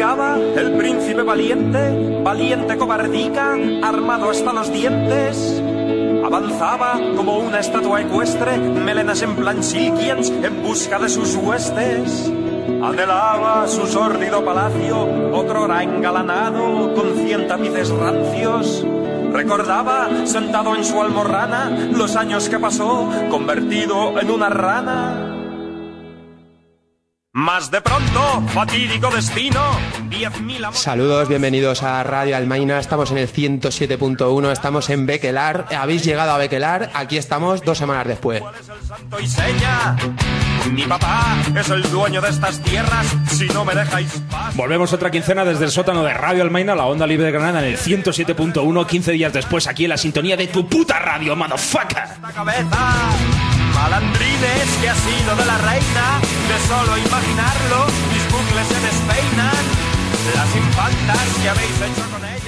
El príncipe valiente, valiente cobardica, armado hasta los dientes. Avanzaba como una estatua ecuestre, melenas en plan silkiens, en busca de sus huestes. Anhelaba su sórdido palacio, otrora engalanado, con cien tapices rancios. Recordaba, sentado en su almorrana, los años que pasó, convertido en una rana. Más de pronto, fatídico destino, 10.000 amores... Saludos, bienvenidos a Radio Almaina. Estamos en el 107.1, estamos en Bequelar. Habéis llegado a Bequelar, aquí estamos dos semanas después. ¿Cuál es el santo y seña? Mi papá es el dueño de estas tierras, si no me dejáis paz. Volvemos otra quincena desde el sótano de Radio Almaina, la onda libre de Granada, en el 107.1, 15 días después, aquí en la sintonía de tu puta radio, motherfucker. esta cabeza. Malandrines que ha sido de la reina, de solo imaginarlo, mis bucles se despeinan. Las infantas que habéis hecho con ellas.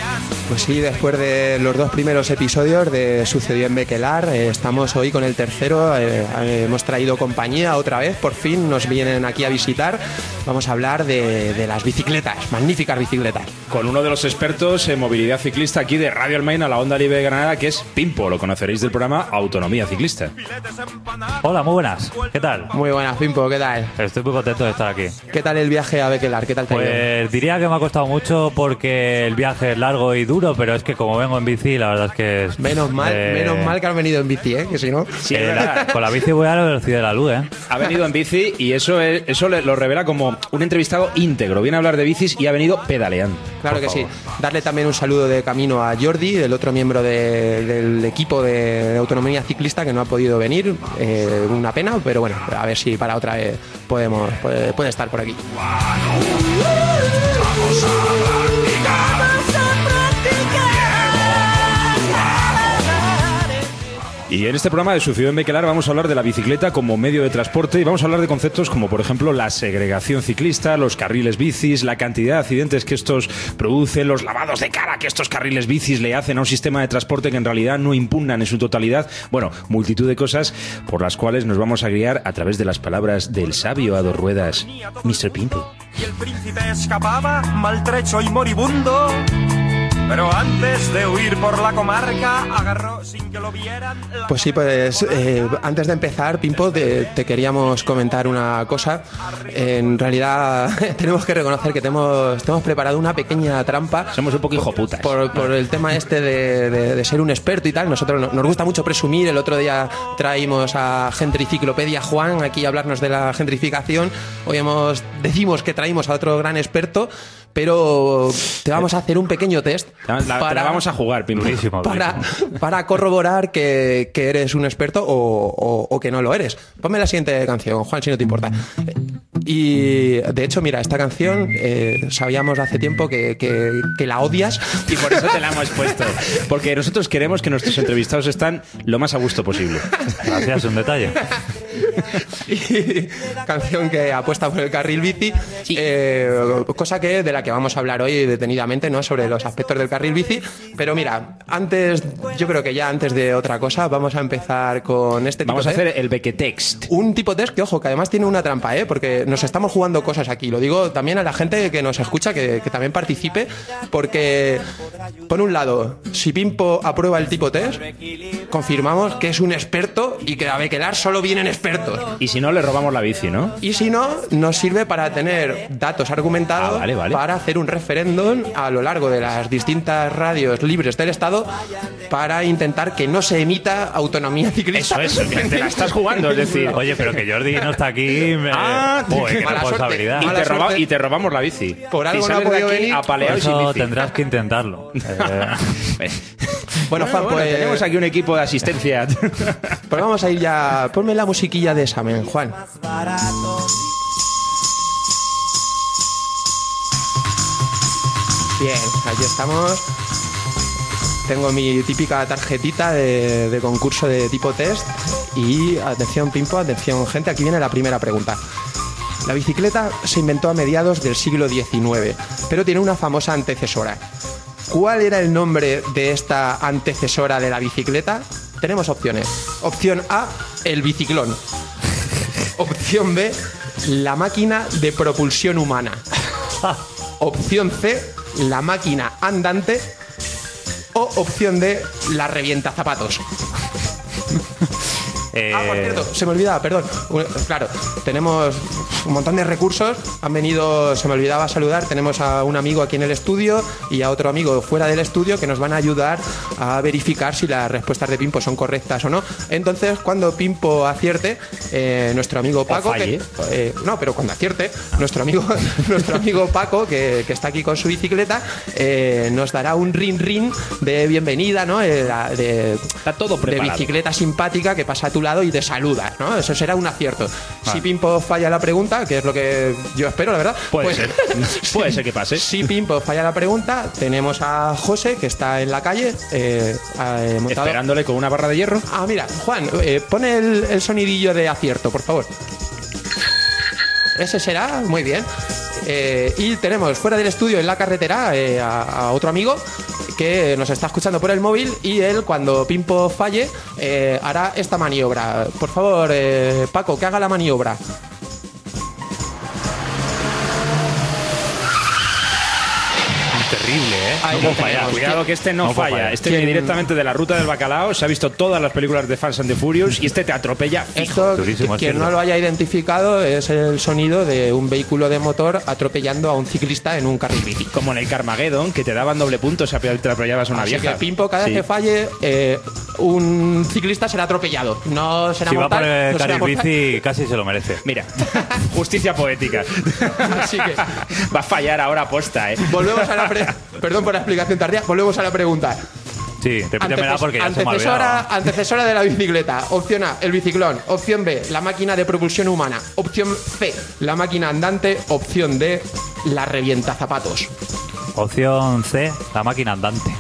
Pues sí, después de los dos primeros episodios de Sucedió en Bequelar, eh, estamos hoy con el tercero. eh, eh, hemos traído compañía otra vez, por fin nos vienen aquí a visitar. Vamos a hablar de, de las bicicletas, magníficas bicicletas. Con uno de los expertos en movilidad ciclista aquí de Radio Almaina, la onda libre de Granada, que es Pimpo, lo conoceréis del programa Autonomía Ciclista. Hola, muy buenas. ¿Qué tal? Muy buenas, Pimpo, ¿qué tal? Estoy muy contento de estar aquí. ¿Qué tal el viaje a Bequelar? ¿Qué tal te ha ido? Pues diría que me ha costado mucho porque el viaje es largo y duro, pero es que como vengo en bici, la verdad es que es... Menos mal, eh, menos mal que has venido en bici, ¿eh? Que si no... Sí, es eh, verdad. con la bici voy a la velocidad de la luz, ¿eh? Ha venido en bici y eso, es- eso le- lo revela como un entrevistado íntegro. Viene a hablar de bicis y ha venido pedaleando. Claro que sí. Darle también un saludo de camino a Jordi, el otro miembro de- del equipo de, autonomía ciclista que no ha podido venir. Eh, una pena, pero bueno, a ver si para otra vez podemos puede, puede estar por aquí. Y en este programa de Sucedió en Bequelar vamos a hablar de la bicicleta como medio de transporte y vamos a hablar de conceptos como, por ejemplo, la segregación ciclista, los carriles bicis, la cantidad de accidentes que estos producen, los lavados de cara que estos carriles bicis le hacen a un sistema de transporte que en realidad no impugnan en su totalidad. Bueno, multitud de cosas por las cuales nos vamos a guiar a través de las palabras del sabio a dos ruedas, Mr. Pimple. Y el príncipe escapaba, maltrecho y moribundo. Pero antes de huir por la comarca, agarró sin que lo vieran. la- Pues sí, pues eh, antes de empezar, Pimpo, te, te queríamos comentar una cosa. En realidad tenemos que reconocer que te hemos, te hemos preparado una pequeña trampa. Somos un poco hijoputas. Por, por el tema este de, de- de ser un experto y tal, nosotros no- nos gusta mucho presumir. El otro día traímos a Gentriciclopedia Juan aquí a hablarnos de la gentrificación. Hoy hemos, decimos que traímos a otro gran experto, pero te vamos a hacer un pequeño test. La, la- te la vamos a jugar, Pimple. Durísimo, Para, para corroborar que, que eres un experto o, o- o que no lo eres. Ponme la siguiente canción, Juan, si no te importa. Y de hecho, mira, esta canción eh, sabíamos hace tiempo que, que- que la odias. Y por eso te la hemos puesto. Porque nosotros queremos que nuestros entrevistados estén lo más a gusto posible. Gracias, un detalle. Y canción que apuesta por el carril bici, eh, cosa que de la que vamos a hablar hoy detenidamente, ¿no? Sobre los aspectos del carril bici. Pero mira, antes, yo creo que ya antes de otra cosa, vamos a empezar con este tipo Vamos a de- hacer el Bequetext. Un tipo test que, ojo, que además tiene una trampa, ¿eh? Porque nos estamos jugando cosas aquí. Lo digo también a la gente que nos escucha, que, que también participe, porque, por un lado, si Pimpo aprueba el tipo test, confirmamos que es un experto y que a Bequelar solo vienen expertos. Y si no, le robamos la bici, ¿no? Y si no, nos sirve para tener datos argumentados Ah, vale, vale. para hacer un referéndum a lo largo de las distintas radios libres del Estado para intentar que no se emita autonomía ciclista. Eso, eso, que te la estás jugando, es decir. Oye, pero que Jordi no está aquí. me- Ah, Joder, qué mala suerte. responsabilidad. Y te, roba- y te robamos la bici. Por algo Y no ha podido venir. apaleado y sin Eso bici. tendrás que intentarlo. Bueno, Juan, Bueno, pues, tenemos aquí un equipo de asistencia. pues vamos a ir ya. Ponme la musiquilla de examen, Juan. Bien, aquí estamos. Tengo mi típica tarjetita de, de concurso de tipo test. Y atención, Pimpo, atención, gente, aquí viene la primera pregunta. La bicicleta se inventó a mediados del siglo XIX, pero tiene una famosa antecesora. ¿Cuál era el nombre de esta antecesora de la bicicleta? Tenemos opciones. Opción A, el biciclón. Opción B, la máquina de propulsión humana. Opción C, la máquina andante. O opción D, la revienta zapatos. Eh, Ah, por cierto, se me olvidaba, perdón. Claro, tenemos un montón de recursos. Han venido, se me olvidaba saludar. Tenemos a un amigo aquí en el estudio y a otro amigo fuera del estudio que nos van a ayudar a verificar si las respuestas de Pimpo son correctas o no. Entonces, cuando Pimpo acierte, eh, nuestro amigo Paco. que- eh, no, pero cuando acierte, nuestro amigo, nuestro amigo Paco, que, que está aquí con su bicicleta, eh, nos dará un rin rin de bienvenida, ¿no? De, Está todo de bicicleta simpática que pasa a tu lado y te saluda, ¿no? Eso será un acierto. Si Pimpo falla la pregunta, que es lo que yo espero, la verdad. Puede pues- ser. Puede ser que pase. Si Pimpo falla la pregunta, tenemos a José, que está en la calle, eh, eh, montado. Esperándole con una barra de hierro. Ah, mira, Juan, eh, pone el, el sonidillo de acierto, por favor. Ese será, muy bien. Eh, y tenemos fuera del estudio en la carretera eh, a, a otro amigo que nos está escuchando por el móvil y él cuando Pimpo falle eh, hará esta maniobra. Por favor, eh, Paco, que haga la maniobra. Ahí No falla. Cuidado que este no, falla. Este ¿Quién- viene directamente de la ruta del bacalao. Se ha visto todas las películas de Fast and the Furious y este te atropella fijo. Esto, quien no lo haya identificado, es el sonido de un vehículo de motor atropellando a un ciclista en un carril bici. Como en el Carmageddon, que te daban doble punto si atropellabas a una Así vieja. que Pimpo, cada vez Sí. que falle, eh, un ciclista será atropellado. No será Si va por el no carril bici, casi se lo merece. Mira, justicia poética. Así que Va a fallar ahora aposta, ¿eh? volvemos a la pre- Perdón por la explicación tardía. Volvemos a la pregunta. Sí, repítemela porque ya se me ha antecesora, olvidado. antecesora de la bicicleta. Opción A, el biciclón. Opción B, la máquina de propulsión humana. Opción C, la máquina andante. Opción D, la revienta zapatos. Opción C, la máquina andante.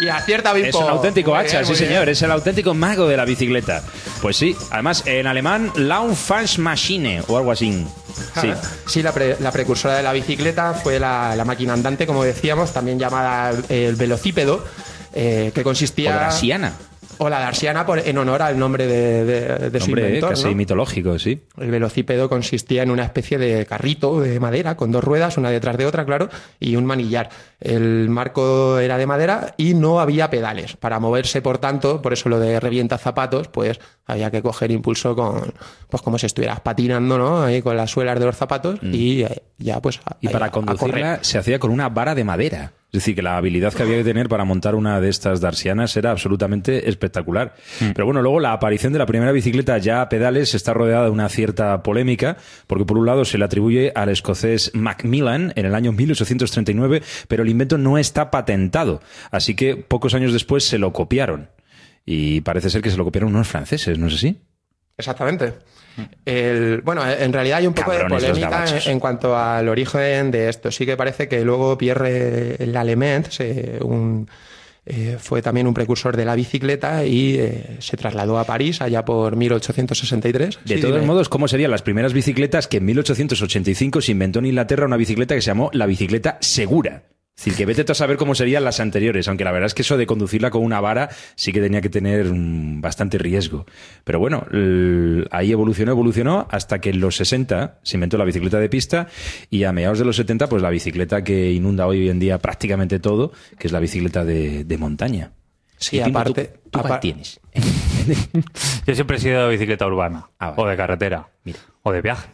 Y acierta Bimpo. Es un auténtico Muy hacha, bien, sí muy señor, es el auténtico mago de la bicicleta. Pues sí, además en alemán, Lauffahrmaschine o algo así. Sí. Sí, la, pre- la precursora de la bicicleta fue la, la máquina andante, como decíamos, también llamada el velocípedo, eh, que O consistía... Darsiana. O la Darsiana, por, en honor al nombre de, de- de su inventor. casi ¿no? mitológico, sí. El velocípedo consistía en una especie de carrito de madera con dos ruedas, una detrás de otra, claro, y un manillar. El marco era de madera y no había pedales. Para moverse, por tanto, por eso lo de revienta zapatos, pues había que coger impulso con, pues como si estuvieras patinando, ¿no? Ahí con las suelas de los zapatos y eh, ya, pues. Mm. Y para a conducirla se hacía con una vara de madera. Es decir, que la habilidad que había que tener para montar una de estas darsianas era absolutamente espectacular. Pero bueno, luego la aparición de la primera bicicleta ya a pedales está rodeada de una cierta polémica, porque por un lado se le atribuye al escocés Macmillan en el año 1839, pero el invento no está patentado. Así que pocos años después se lo copiaron. Y parece ser que se lo copiaron unos franceses, ¿no es así? Exactamente. El- bueno, en realidad hay un poco Cabrones de polémica en, cuanto al origen de esto. Sí que parece que luego Pierre se- un, eh, fue también un precursor de la bicicleta y eh, se trasladó a París allá por 1863. De Sí, todos dime. modos, ¿cómo serían las primeras bicicletas que en 1885 se inventó en Inglaterra una bicicleta que se llamó la bicicleta segura? Decir, que vete tú a saber cómo serían las anteriores, aunque la verdad es que eso de conducirla con una vara sí que tenía que tener bastante riesgo. Pero bueno, ahí evolucionó, evolucionó, hasta que en los 60 se inventó la bicicleta de pista y a mediados de los 70, pues la bicicleta que inunda hoy en día prácticamente todo, que es la bicicleta de, de montaña. Sí, Y aparte. ¿tú- tienes? Yo siempre he sido de bicicleta urbana. Ah, vale. O de carretera. O de viaje.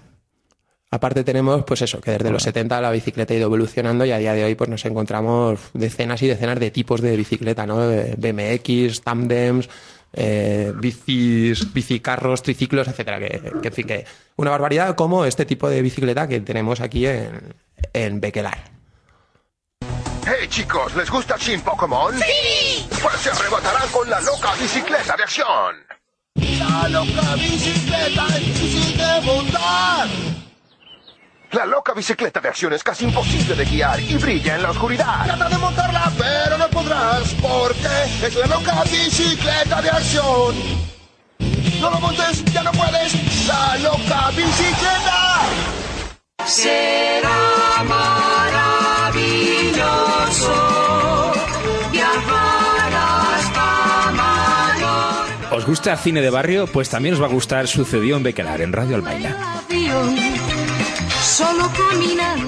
Aparte tenemos, pues eso, que desde los 70 la bicicleta ha ido evolucionando y a día de hoy pues nos encontramos decenas y decenas de tipos de bicicleta, ¿no? BMX, tandems, eh, bicis, bicicarros, triciclos, etcétera. Que, que, en fin, que una barbaridad como este tipo de bicicleta que tenemos aquí en, en Bequelar. Hey chicos, ¿les gusta Shin Pokémon? ¡Sí! Pues se arrebatarán con la loca bicicleta de acción. ¡La loca bicicleta es difícil de montar! La loca bicicleta de acción es casi imposible de guiar y brilla en la oscuridad. Trata de montarla, pero no podrás porque es la loca bicicleta de acción. No lo montes, ya no puedes. La loca bicicleta. Será maravilloso viajar hasta. ¿Os gusta cine de barrio? Pues también os va a gustar Sucedió en Bequelar, en Radio Albaina. Solo.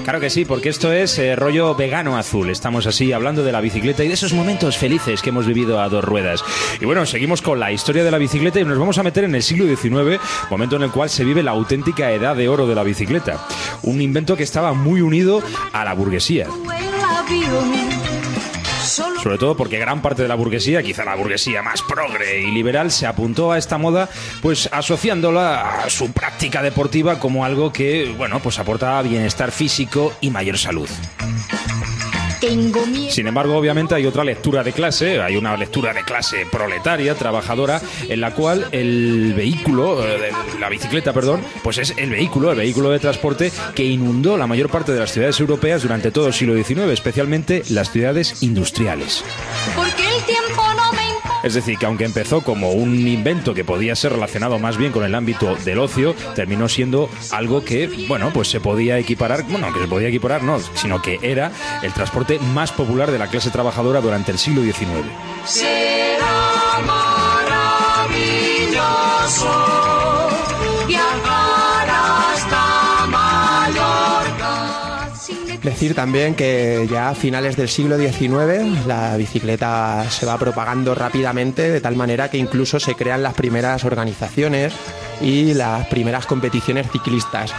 Claro que sí, porque esto es eh, rollo vegano azul. Estamos así hablando de la bicicleta y de esos momentos felices que hemos vivido a dos ruedas. Y bueno, seguimos con la historia de la bicicleta y nos vamos a meter en el siglo XIX, momento en el cual se vive la auténtica edad de oro de la bicicleta. Un invento que estaba muy unido a la burguesía. Sobre todo porque gran parte de la burguesía, quizá la burguesía más progre y liberal, se apuntó a esta moda, pues asociándola a su práctica deportiva como algo que, bueno, pues aportaba bienestar físico y mayor salud. Tengo miedo. Sin embargo, obviamente hay otra lectura de clase, hay una lectura de clase proletaria, trabajadora, en la cual el vehículo, eh, la bicicleta, perdón, pues es el vehículo, el vehículo de transporte que inundó la mayor parte de las ciudades europeas durante todo el siglo XIX, especialmente las ciudades industriales. Porque el tiempo. Es decir, que aunque empezó como un invento que podía ser relacionado más bien con el ámbito del ocio, terminó siendo algo que, bueno, pues se podía equiparar, bueno, que se podía equiparar no, sino que era el transporte más popular de la clase trabajadora durante el siglo XIX. Decir también que ya a finales del siglo XIX la bicicleta se va propagando rápidamente de tal manera que incluso se crean las primeras organizaciones y las primeras competiciones ciclistas.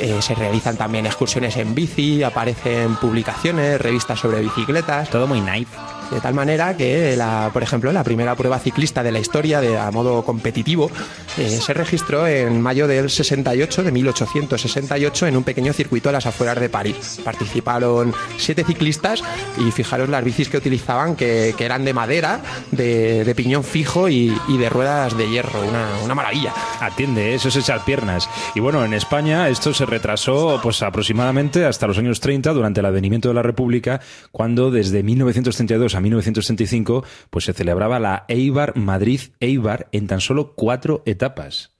Eh, se realizan también excursiones en bici, aparecen publicaciones, revistas sobre bicicletas. Todo muy nice. De tal manera que, la, por ejemplo, la primera prueba ciclista de la historia de, a modo competitivo eh, se registró en mayo del 68, de 1868, en un pequeño circuito a las afueras de París. Participaron siete ciclistas y fijaros las bicis que utilizaban, que, que eran de madera, de, piñón fijo y, y de ruedas de hierro. Una, una maravilla. Atiende, eso es echar piernas. Y bueno, en España esto se retrasó pues aproximadamente hasta los años 30 durante el advenimiento de la República, cuando desde 1932 a 1935 pues se celebraba la Eibar Madrid Eibar en tan solo cuatro etapas.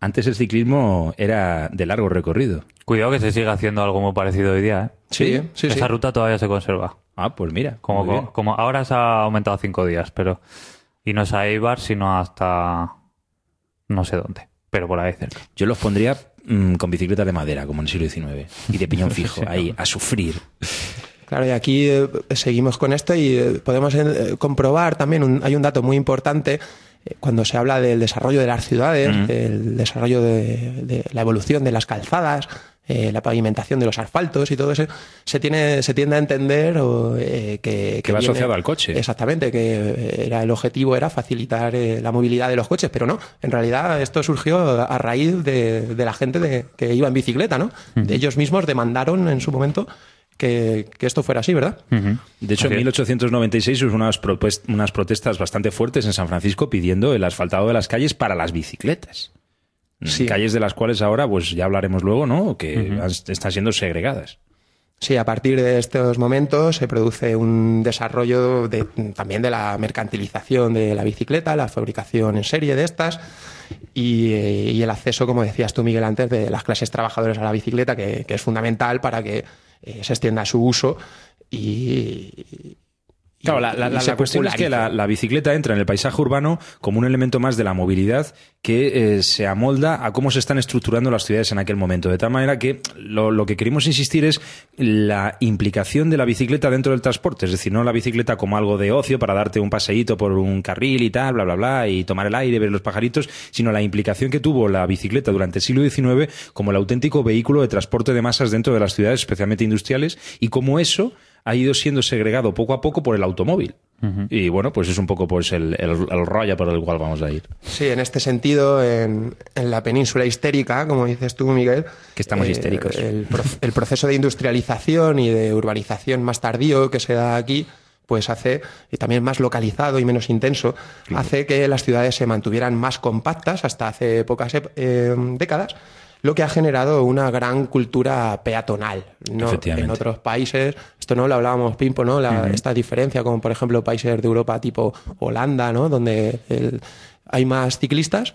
Antes el ciclismo era de largo recorrido. Cuidado que se sigue haciendo algo muy parecido hoy día, ¿eh? Sí, sí, sí. Esa ruta todavía se conserva. Ah, pues mira. Como, como ahora se ha aumentado cinco días, pero. Y no es a Eibar, sino hasta. No sé dónde, pero por ahí cerca. Yo los pondría mm, con bicicleta de madera, como en el siglo XIX, y de piñón fijo, ahí, a sufrir. Claro, y aquí eh, seguimos con esto y eh, podemos eh, comprobar también, un- hay un dato muy importante cuando se habla del desarrollo de las ciudades, del desarrollo de, de la evolución de las calzadas, la pavimentación de los asfaltos y todo eso, se tiene se tiende a entender o, eh, que, Que va asociado al coche. Exactamente, que era el objetivo era facilitar la movilidad de los coches, pero no, en realidad esto surgió a raíz de, de la gente de- que iba en bicicleta, ¿no? Ellos mismos demandaron en su momento que, que esto fuera así, ¿verdad? De hecho, Así en es. 1896 hubo unas, protestas bastante fuertes en San Francisco pidiendo el asfaltado de las calles para las bicicletas. Mm, Sí. Calles de las cuales ahora, pues ya hablaremos luego, ¿no? Que están siendo segregadas. Sí, a partir de estos momentos se produce un desarrollo de- también de la mercantilización de la bicicleta, la fabricación en serie de estas y, eh, y el acceso, como decías tú, Miguel, antes, de las clases trabajadoras a la bicicleta, que, que es fundamental para que eh, se extienda su uso y... Claro, la, cuestión es que la, bicicleta entra en el paisaje urbano como un elemento más de la movilidad que eh, se amolda a cómo se están estructurando las ciudades en aquel momento. De tal manera que lo, lo que queremos insistir es la implicación de la bicicleta dentro del transporte. Es decir, no la bicicleta como algo de ocio para darte un paseíto por un carril y tal, bla, bla, bla, y tomar el aire, ver los pajaritos, sino la implicación que tuvo la bicicleta durante el siglo XIX como el auténtico vehículo de transporte de masas dentro de las ciudades, especialmente industriales, y como eso ha ido siendo segregado poco a poco por el automóvil. Y bueno, pues es un poco pues el, el, el rollo por el cual vamos a ir. Sí, en este sentido, en, en la península histérica, como dices tú, Miguel. Que estamos histéricos. El, el proceso de industrialización y de urbanización más tardío que se da aquí, pues hace, y también más localizado y menos intenso, hace que las ciudades se mantuvieran más compactas hasta hace pocas ep- eh, décadas lo que ha generado una gran cultura peatonal. ¿no? En otros países, esto no lo hablábamos, Pimpo, ¿no? La- Esta diferencia, como por ejemplo países de Europa tipo Holanda, ¿no? Donde el- hay más ciclistas.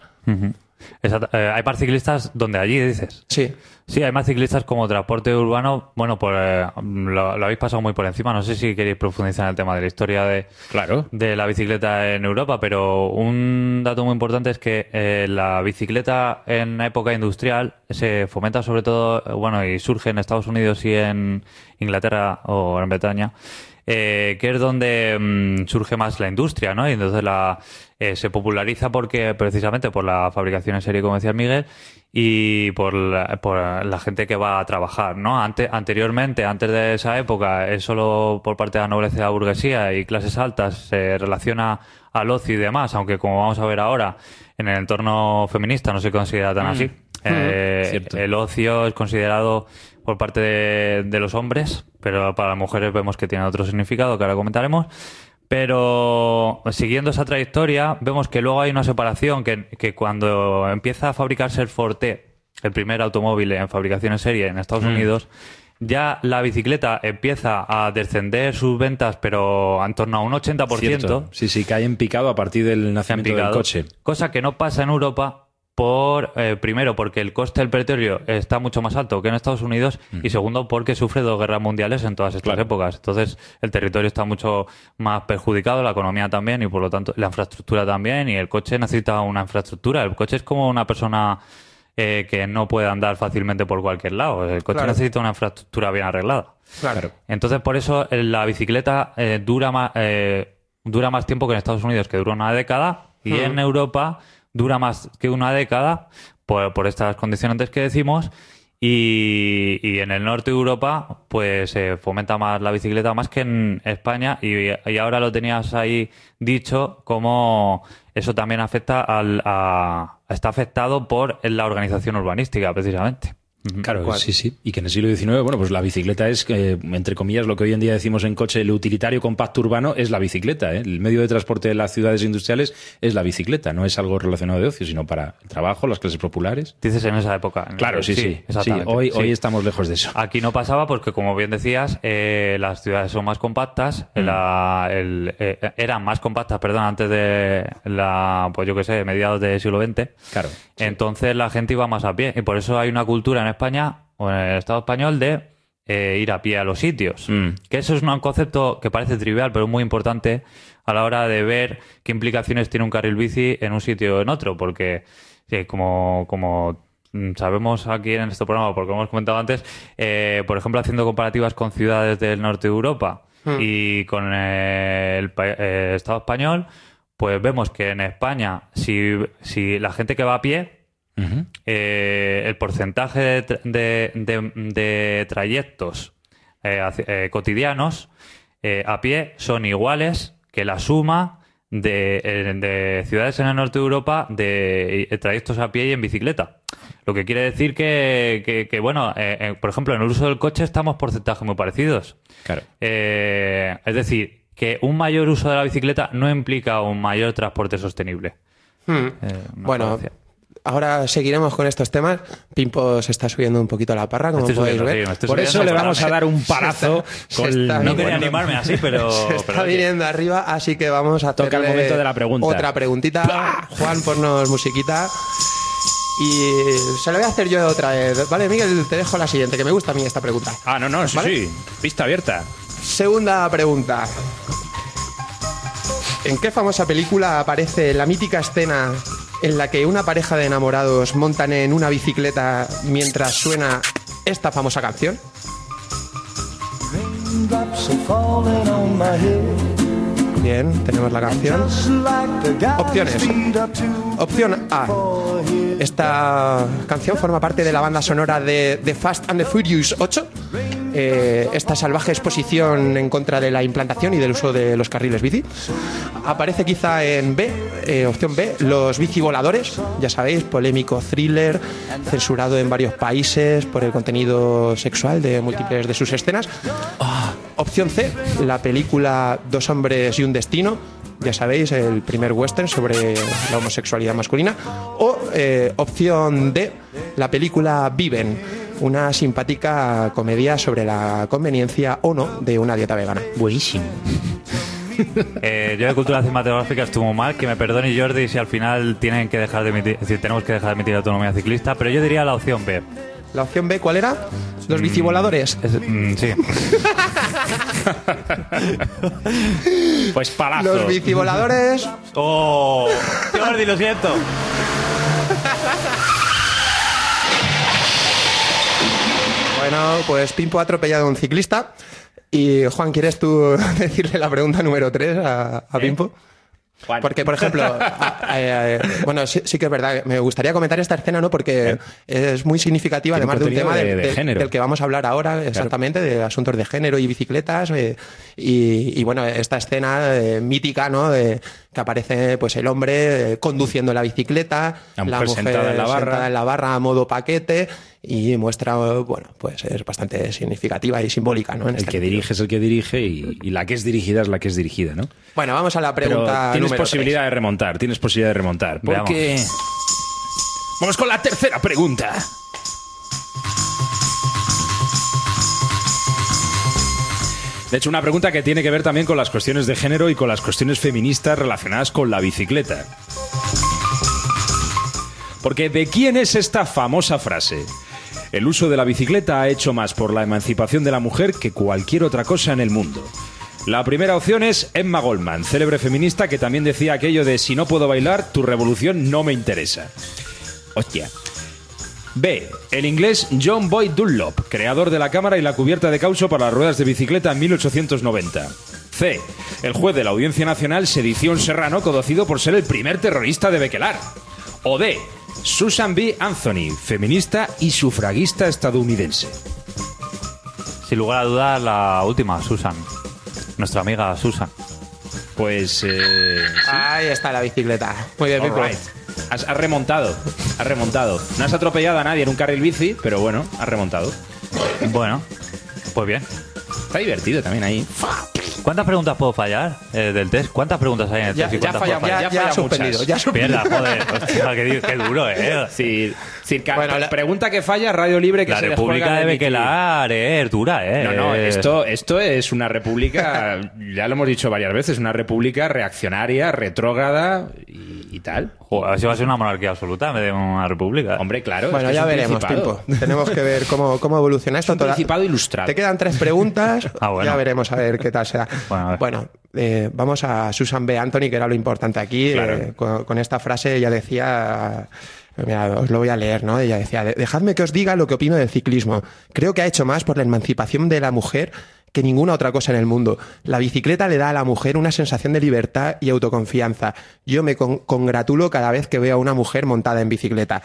Exacto. Eh, hay más ciclistas donde allí, dices. Sí. Sí, hay más ciclistas como transporte urbano. Bueno, pues eh, lo, lo habéis pasado muy por encima. No sé si queréis profundizar en el tema de la historia de, Claro. de la bicicleta en Europa, pero un dato muy importante es que eh, la bicicleta en la época industrial se fomenta sobre todo, eh, bueno, y surge en Estados Unidos y en Inglaterra o Gran Bretaña, eh, que es donde mm, surge más la industria, ¿no? Y entonces la, eh, se populariza porque precisamente por la fabricación en serie, como decía Miguel, y por la, por la gente que va a trabajar, ¿no? Ante, anteriormente, antes de esa época, es solo por parte de la nobleza y la burguesía y clases altas se relaciona al ocio y demás, aunque como vamos a ver ahora, en el entorno feminista no se considera tan así. Eh, Cierto. el ocio es considerado por parte de, de los hombres, pero para las mujeres vemos que tiene otro significado que ahora comentaremos. Pero siguiendo esa trayectoria, vemos que luego hay una separación que, que cuando empieza a fabricarse el Forte, el primer automóvil en fabricación en serie en Estados Unidos, ya la bicicleta empieza a descender sus ventas, pero en torno a un 80%. Cierto. Sí, sí, cae en picado a partir del nacimiento del coche. Cosa que no pasa en Europa por eh, primero porque el coste del petróleo está mucho más alto que en Estados Unidos y segundo porque sufre dos guerras mundiales en todas estas Claro. épocas. Entonces el territorio está mucho más perjudicado, la economía también y por lo tanto la infraestructura también y el coche necesita una infraestructura. El coche es como una persona eh, que no puede andar fácilmente por cualquier lado. El coche Claro. necesita una infraestructura bien arreglada. Claro. Entonces, por eso eh, la bicicleta eh, dura, más, eh, dura más tiempo que en Estados Unidos, que dura una década, y en Europa dura más que una década por, por estas condicionantes que decimos. Y, y en el norte de Europa, pues se fomenta más la bicicleta más que en España. Y, y ahora lo tenías ahí dicho, como eso también afecta al, a, está afectado por la organización urbanística, precisamente. Claro, ¿Cuál? sí, sí. Y que en el siglo XIX, bueno, pues la bicicleta es, eh, entre comillas, lo que hoy en día decimos en coche, el utilitario compacto urbano es la bicicleta. ¿eh? El medio de transporte de las ciudades industriales es la bicicleta. No es algo relacionado de ocio, sino para el trabajo, las clases populares. Dices en esa época. Claro, sí, sí. sí. exactamente. hoy, Sí. hoy estamos lejos de eso. Aquí no pasaba porque, como bien decías, eh, las ciudades son más compactas, Mm. la- el- eh, eran más compactas, perdón, antes de la, pues yo qué sé, mediados del siglo XX. Claro. Entonces la gente iba más a pie y por eso hay una cultura en España o en el Estado español de eh, ir a pie a los sitios. Mm. Que eso es un concepto que parece trivial, pero muy importante a la hora de ver qué implicaciones tiene un carril bici en un sitio o en otro, porque sí, como, como mm, sabemos aquí en este programa, porque hemos comentado antes, eh, por ejemplo, haciendo comparativas con ciudades del norte de Europa y con el, eh, Estado español, pues vemos que en España, si, si la gente que va a pie, Eh, el porcentaje de, tra- de- de- de trayectos eh, eh, cotidianos eh, a pie son iguales que la suma de, de ciudades en el norte de Europa de trayectos a pie y en bicicleta. Lo que quiere decir que, que- que, bueno, eh, eh, por ejemplo, en el uso del coche estamos porcentajes muy parecidos. Claro. Eh, es decir, que un mayor uso de la bicicleta no implica un mayor transporte sostenible. Hmm. Eh, Bueno. Ahora seguiremos con estos temas. Pimpo se está subiendo un poquito la parra, como estoy podéis subiendo, ver. sí, Por eso le vamos a dar un parazo Se con está No quería Bueno, animarme así, pero. Se está pero oye. viniendo arriba, así que vamos a Toca el momento de la pregunta. Otra preguntita. Juan, ponnos musiquita. Y se la voy a hacer yo otra vez. Vale, Miguel, te dejo la siguiente, que me gusta a mí esta pregunta. Ah, no, no, sí, ¿Vale? sí. Pista abierta. Segunda pregunta. ¿En qué famosa película aparece la mítica escena en la que una pareja de enamorados montan en una bicicleta mientras suena esta famosa canción? Bien, tenemos la canción. Opciones. Opción A. Esta canción forma parte de la banda sonora de The Fast and the Furious 8. Eh, esta salvaje exposición en contra de la implantación y del uso de los carriles bici. Aparece quizá en B, eh, opción B, Los bici voladores. Ya sabéis, polémico thriller, censurado en varios países por el contenido sexual de múltiples de sus escenas. Opción C, la película Dos hombres y un destino. Ya sabéis, el primer western sobre la homosexualidad masculina. O eh, opción D, la película Viven, una simpática comedia sobre la conveniencia o no de una dieta vegana. Buenísimo. Eh, yo de cultura cinematográfica estuvo mal, que me perdone Jordi si al final tienen que dejar de emitir, decir, tenemos que dejar de emitir autonomía ciclista, pero yo diría la opción B. La opción B, ¿cuál era? Los bicivoladores. Es- mm, sí. Pues palazo. Los bicivoladores. ¡Oh! Jordi, lo siento. Bueno, pues Pimpo ha atropellado a un ciclista. Y Juan, ¿quieres tú decirle la pregunta número 3 a, ¿Eh? Pimpo? Juan. Porque, por ejemplo, a- a- a- bueno, sí, sí que es verdad, me gustaría comentar esta escena, ¿no? Porque es muy significativa, además de un tema de- género. del que vamos a hablar ahora, exactamente, de asuntos de género y bicicletas. eh, y, y, bueno, esta escena eh, mítica, ¿no? De, que aparece pues el hombre eh, conduciendo la bicicleta, La mujer sentada en la barra. sentada en la barra a modo paquete y muestra, bueno, pues es bastante significativa y simbólica, ¿no? En El este que dirige es el que dirige y, y la que es dirigida es la que es dirigida, ¿no? Bueno, vamos a la Pero pregunta tienes número posibilidad tres. de remontar, tienes posibilidad de remontar. Veamos. Porque... Vamos con la tercera pregunta. De hecho, una pregunta que tiene que ver también con las cuestiones de género y con las cuestiones feministas relacionadas con la bicicleta. Porque ¿de quién es esta famosa frase? El uso de la bicicleta ha hecho más por la emancipación de la mujer que cualquier otra cosa en el mundo. La primera opción es Emma Goldman, célebre feminista que también decía aquello de si no puedo bailar, tu revolución no me interesa. Hostia. B. El inglés John Boyd Dunlop, creador de la cámara y la cubierta de caucho para las ruedas de bicicleta en 1890. C. El juez de la Audiencia Nacional Sedición Serrano, conocido por ser el primer terrorista de Bequelar. O D. Susan B. Anthony, feminista y sufragista estadounidense. Sin lugar a dudas, la última, Susan. Nuestra amiga Susan. Pues. Eh, Ahí está la bicicleta. Muy bien, right. Has, has remontado, has remontado. No has atropellado a nadie en un carril bici, pero bueno, has remontado. Bueno, pues bien. Está divertido también ahí. ¿Cuántas preguntas puedo fallar eh, del test? ¿Cuántas preguntas hay en el Ya, test? y ya, cuántas falla- puedo fallar? ya, Ya ya ha falla suspendido. Ya ha suspendido. Mierda, joder. Hostia, qué, di- qué duro, eh. Sí, sí, ca- Bueno, la- pregunta que falla, Radio Libre que La se República descuelga de. Bequelar, eh, es dura, eh. No, no, esto, esto es una república, ya lo hemos dicho varias veces, una república reaccionaria, retrógrada y, y tal. Joder, a ver si va a ser una monarquía absoluta en vez de una república. Hombre, claro. Bueno, es que ya es un veremos, principado. Pimpo. Tenemos que ver cómo, cómo evoluciona esto. un Toda- principado ilustrado. Te quedan tres preguntas. Ah, bueno. Ya veremos a ver qué tal será. Bueno, eh, vamos a Susan B. Anthony, que era lo importante aquí. Claro. Eh, con, con esta frase ella decía... Mira, os lo voy a leer, ¿no? Ella decía, dejadme que os diga lo que opino del ciclismo. Creo que ha hecho más por la emancipación de la mujer que ninguna otra cosa en el mundo. La bicicleta le da a la mujer una sensación de libertad y autoconfianza. Yo me con- congratulo cada vez que veo a una mujer montada en bicicleta.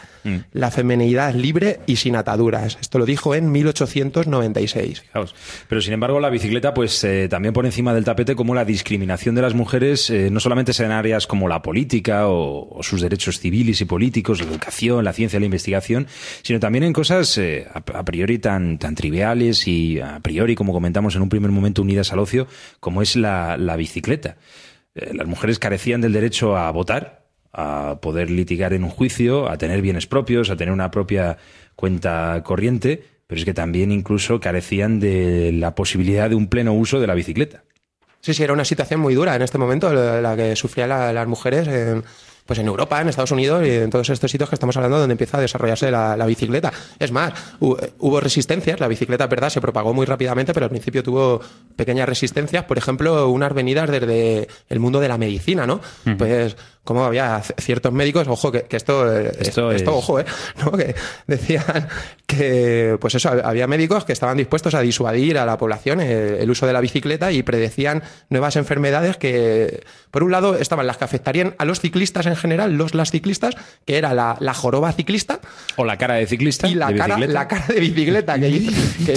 La feminidad libre y sin ataduras. Esto lo dijo en 1896. Fijaos. Pero sin embargo, la bicicleta, pues eh, también por encima del tapete, como la discriminación de las mujeres, eh, no solamente en áreas como la política o, o sus derechos civiles y políticos, la educación, la ciencia, la investigación, sino también en cosas eh, a, a priori tan, tan triviales y a priori, como comentamos en un primer momento, unidas al ocio, como es la, bicicleta. Eh, las mujeres carecían del derecho a votar, a poder litigar en un juicio, a tener bienes propios, a tener una propia cuenta corriente, pero es que también incluso carecían de la posibilidad de un pleno uso de la bicicleta. Sí, sí, era una situación muy dura en este momento, la, que sufrían la- las mujeres pues en Europa, en Estados Unidos y en todos estos sitios que estamos hablando donde empieza a desarrollarse la, la bicicleta. Es más, hu- hubo resistencias, la bicicleta, verdad, se propagó muy rápidamente, pero al principio tuvo pequeñas resistencias, por ejemplo, unas venidas desde el mundo de la medicina, ¿no? Pues como había ciertos médicos, ojo, que, que esto, eh, Esto esto, es- ojo, ¿eh? ¿no? Que decían que, pues eso, había médicos que estaban dispuestos a disuadir a la población el, el uso de la bicicleta y predecían nuevas enfermedades que, por un lado, estaban las que afectarían a los ciclistas en general, los las ciclistas, que era la, la joroba ciclista O la cara de ciclista. y la de cara, la cara de bicicleta, que, que-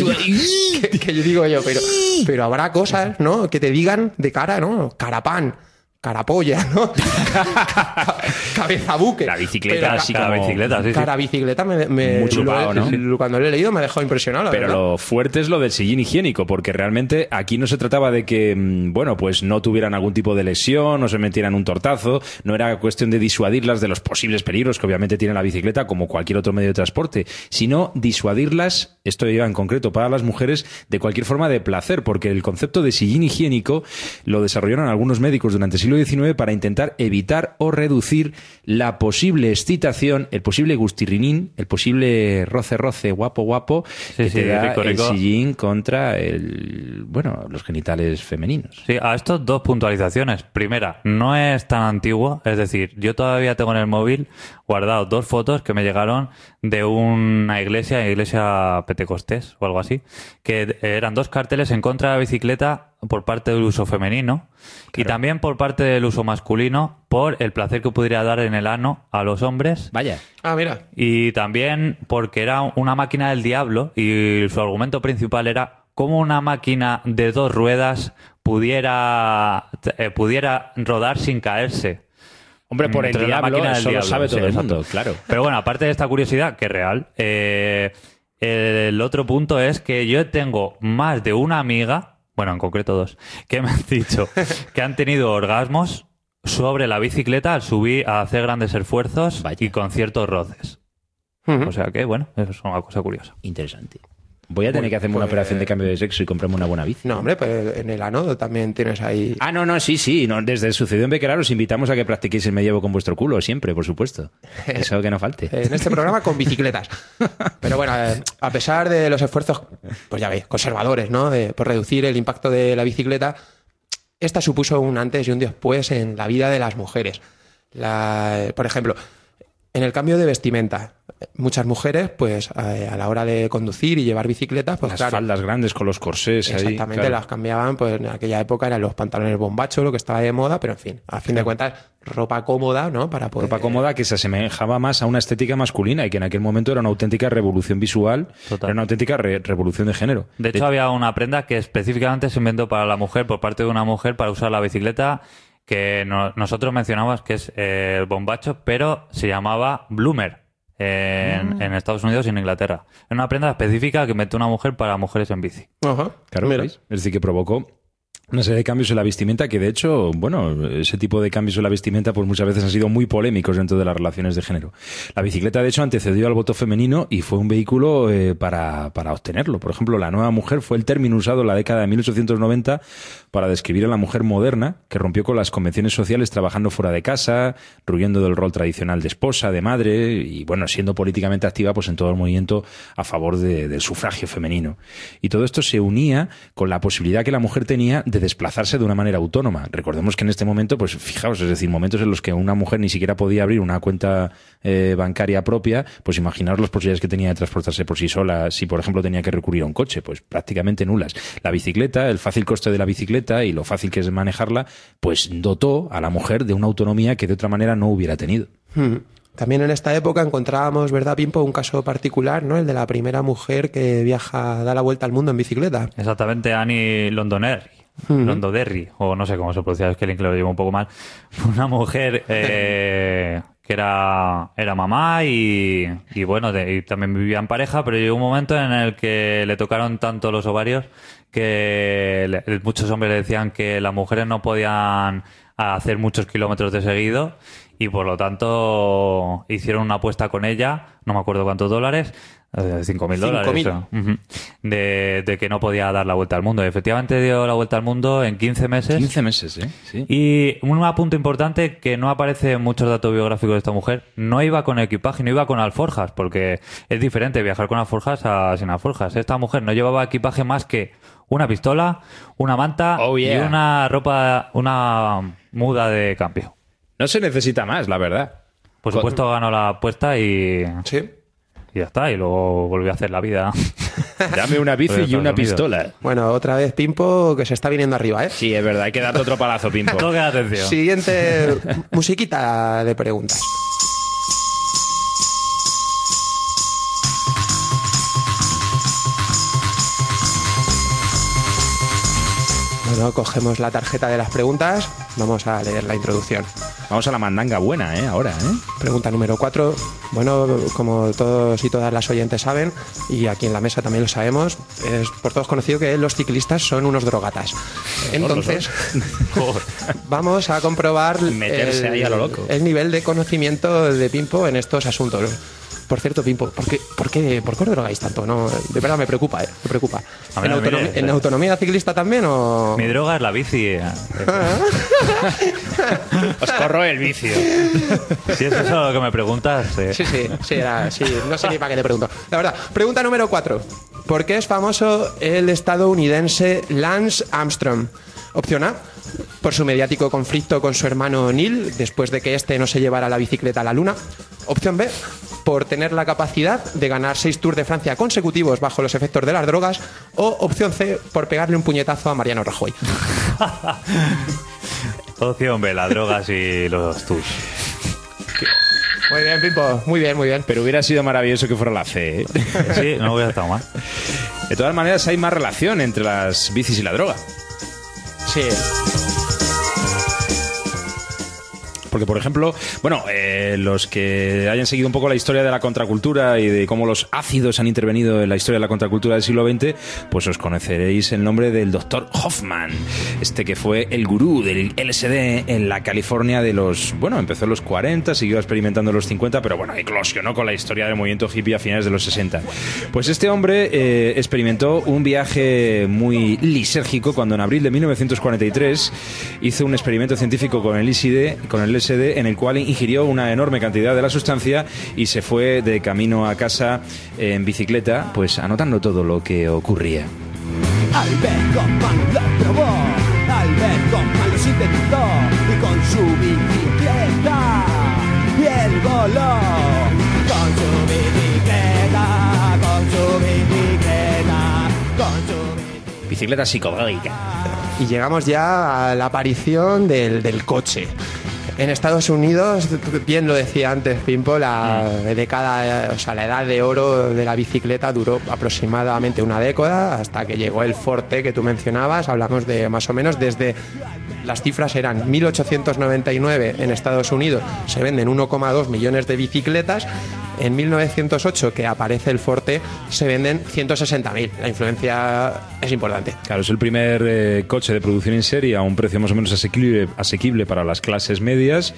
que- que yo digo yo, pero, pero habrá cosas, ¿no? Que te digan de cara, ¿no? Carapán. Carapolla, ¿no? Cabeza buque. La bicicleta Pero así ca- Cada como- bicicleta, sí, sí. Cara bicicleta me, me- Muy chupado, lo ¿no? Cuando lo he leído me ha dejado impresionado, la Pero verdad. lo fuerte es lo del sillín higiénico, porque realmente aquí no se trataba de que, mm, bueno, pues no tuvieran algún tipo de lesión, no se metieran un tortazo, no era cuestión de disuadirlas de los posibles peligros que obviamente tiene la bicicleta, como cualquier otro medio de transporte, sino disuadirlas, esto iba en concreto para las mujeres, de cualquier forma de placer, porque el concepto de sillín higiénico lo desarrollaron algunos médicos durante el siglo XIX para intentar evitar o reducir la posible excitación, el posible gustirrinín, el posible roce-roce guapo-guapo Sí, que sí, te da rico, el sillín contra el, bueno, los genitales femeninos. Sí, a esto dos puntualizaciones. Primera, no es tan antiguo, es decir, yo todavía tengo en el móvil guardado dos fotos que me llegaron de una iglesia, iglesia Pentecostés o algo así, que eran dos carteles en contra de la bicicleta por parte del uso femenino y también por parte del uso masculino por el placer que pudiera dar en el ano a los hombres Vaya. Ah, mira. y también porque era una máquina del diablo y su argumento principal era cómo una máquina de dos ruedas pudiera, eh, pudiera rodar sin caerse. Hombre, por el Entre la diablo, máquina del eso lo diablo, sabe sí, todo el exacto. mundo, claro. Pero bueno, aparte de esta curiosidad, que es real, eh, el otro punto es que yo tengo más de una amiga, bueno, en concreto dos, que me han dicho que han tenido orgasmos sobre la bicicleta al subir a hacer grandes esfuerzos Vaya. y con ciertos roces. O sea que, bueno, eso es una cosa curiosa. Interesante. Voy a tener que hacerme una pues- operación de cambio de sexo y comprarme una buena bici. No, hombre, pues en el anodo también tienes ahí. Ah, no, no, sí, sí. No, desde Sucedió en Bequelar os invitamos a que practiquéis el medievo con vuestro culo, siempre, por supuesto. Eso que no falte. en este programa con bicicletas. Pero bueno, eh, a pesar de los esfuerzos, pues ya veis, conservadores, ¿no? De, por reducir el impacto de la bicicleta, esta supuso un antes y un después en la vida de las mujeres. La- por ejemplo, en el cambio de vestimenta, muchas mujeres, pues eh, a la hora de conducir y llevar bicicletas, pues Las claro, faldas grandes con los corsés ahí. Exactamente, claro. las cambiaban, pues en aquella época eran los pantalones bombacho, lo que estaba de moda, pero en fin, a fin de cuentas, ropa cómoda, ¿no? Para poder. Ropa cómoda que se asemejaba más a una estética masculina y que en aquel momento era una auténtica revolución visual, Total. era una auténtica re- revolución de género. De hecho, había una prenda que específicamente se inventó para la mujer, por parte de una mujer, para usar la bicicleta, que no- nosotros mencionamos que es eh, el bombacho, pero se llamaba Bloomer en, en Estados Unidos y en Inglaterra. Es una prenda específica que inventó una mujer para mujeres en bici. Ajá, Claro. Es decir, que provocó una serie de cambios en la vestimenta que, de hecho, bueno, ese tipo de cambios en la vestimenta, pues muchas veces han sido muy polémicos dentro de las relaciones de género. La bicicleta, de hecho, antecedió al voto femenino y fue un vehículo eh, para, para obtenerlo. Por ejemplo, la nueva mujer fue el término usado en la década de 1890 para describir a la mujer moderna, que rompió con las convenciones sociales trabajando fuera de casa, rhuyendo del rol tradicional de esposa, de madre y, bueno, siendo políticamente activa pues en todo el movimiento a favor de- del sufragio femenino. Y todo esto se unía con la posibilidad que la mujer tenía de desplazarse de una manera autónoma. Recordemos que en este momento, pues fijaos, es decir, momentos en los que una mujer ni siquiera podía abrir una cuenta eh, bancaria propia, pues imaginaros las posibilidades que tenía de transportarse por sí sola, si por ejemplo tenía que recurrir a un coche, pues prácticamente nulas. La bicicleta, el fácil coste de la bicicleta y lo fácil que es manejarla, pues dotó a la mujer de una autonomía que de otra manera no hubiera tenido. Hmm. También en esta época encontrábamos, ¿verdad, Pimpo? Un caso particular, ¿no? El de la primera mujer que viaja, da la vuelta al mundo en bicicleta. Exactamente, Annie O no sé cómo se pronuncia, es que el inglés lo llevo un poco mal. Una mujer eh, que era, era mamá y, bueno, y también vivía en pareja, pero llegó un momento en el que le tocaron tanto los ovarios que muchos hombres decían que las mujeres no podían hacer muchos kilómetros de seguido y por lo tanto hicieron una apuesta con ella, no me acuerdo cuántos dólares, eh, cinco mil dólares. 5.000. o- Ujú. de, de que no podía dar la vuelta al mundo. Y efectivamente dio la vuelta al mundo en 15 meses. 15 meses, ¿eh? Sí. Y un punto importante que no aparece en muchos datos biográficos de esta mujer, no iba con equipaje, no iba con alforjas, porque es diferente viajar con alforjas a sin alforjas. Esta mujer no llevaba equipaje más que una pistola, una manta Oh, y una ropa, una muda de cambio. No se necesita más, la verdad. Por supuesto ganó la apuesta y, Sí. y ya está, y luego volvió a hacer la vida. Dame una bici y una pistola. Bueno, otra vez Pimpo que se está viniendo arriba, ¿eh? Sí, es verdad, hay que darte otro palazo, Pimpo. Toque atención. Siguiente musiquita de preguntas. Bueno, cogemos la tarjeta de las preguntas, Vamos a leer la introducción. Vamos a la mandanga buena, ¿eh? Ahora, ¿eh? Pregunta número 4. Bueno, como todos y todas las oyentes saben, y aquí en la mesa también lo sabemos, es por todos conocido que los ciclistas son unos drogatas. Entonces, vamos a comprobar Meterse ahí a lo loco. el nivel de conocimiento de Pimpo en estos asuntos. Por cierto, Pimpo, ¿por qué, por qué, por qué os drogáis tanto? No, de verdad me preocupa, ¿eh? Me preocupa. A ¿En, autonomía, mire. ¿En autonomía ciclista también o...? Mi droga es la bici. eh. Os corro el vicio. Si es eso lo que me preguntas. eh. Sí, sí, sí, era- sí, no sé ni para qué te pregunto. La verdad, pregunta número 4. ¿Por qué es famoso el estadounidense Lance Armstrong? Opción A, por su mediático conflicto con su hermano Neil después de que éste no se llevara la bicicleta a la luna. Opción B, por tener la capacidad de ganar seis Tours de Francia consecutivos bajo los efectos de las drogas. O opción C, por pegarle un puñetazo a Mariano Rajoy. Opción B, las drogas y los tours. Muy bien, Pipo. Muy bien, muy bien. Pero hubiera sido maravilloso que fuera la C, ¿eh? Sí, no hubiera estado mal. De todas maneras, hay más relación entre las bicis y la droga. Sí. Porque, por ejemplo, bueno, eh, los que hayan seguido un poco la historia de la contracultura y de cómo los ácidos han intervenido en la historia de la contracultura del siglo XX, pues os conoceréis el nombre del doctor Hoffman, este que fue el gurú del LSD en la California de los, bueno, empezó en los 40, siguió experimentando en los 50, pero bueno, eclosionó con la historia del movimiento hippie a finales de los 60. Pues este hombre eh, experimentó un viaje muy lisérgico cuando en abril de 1943 hizo un experimento científico con el LSD, con el LSD en el cual ingirió una enorme cantidad de la sustancia y se fue de camino a casa en bicicleta, pues anotando todo lo que ocurría. Albert Hoffman lo probó, Albert Hoffman lo sintetizó y con su bicicleta bien voló. Con su bicicleta, con su bicicleta, con su bicicleta. Bicicleta psicodélica. Y llegamos ya a la aparición del, del coche. En Estados Unidos, bien lo decía antes Pimpo, la década, o sea, la edad de oro de la bicicleta duró aproximadamente una década hasta que llegó el Forte que tú mencionabas. Hablamos de más o menos desde las cifras eran 1899 en Estados Unidos, se venden 1,2 millones de bicicletas. En 1908, que aparece el Forte, se venden 160.000. La influencia es importante. Claro, es el primer eh, coche de producción en serie a un precio más o menos asequible, asequible para las clases medias.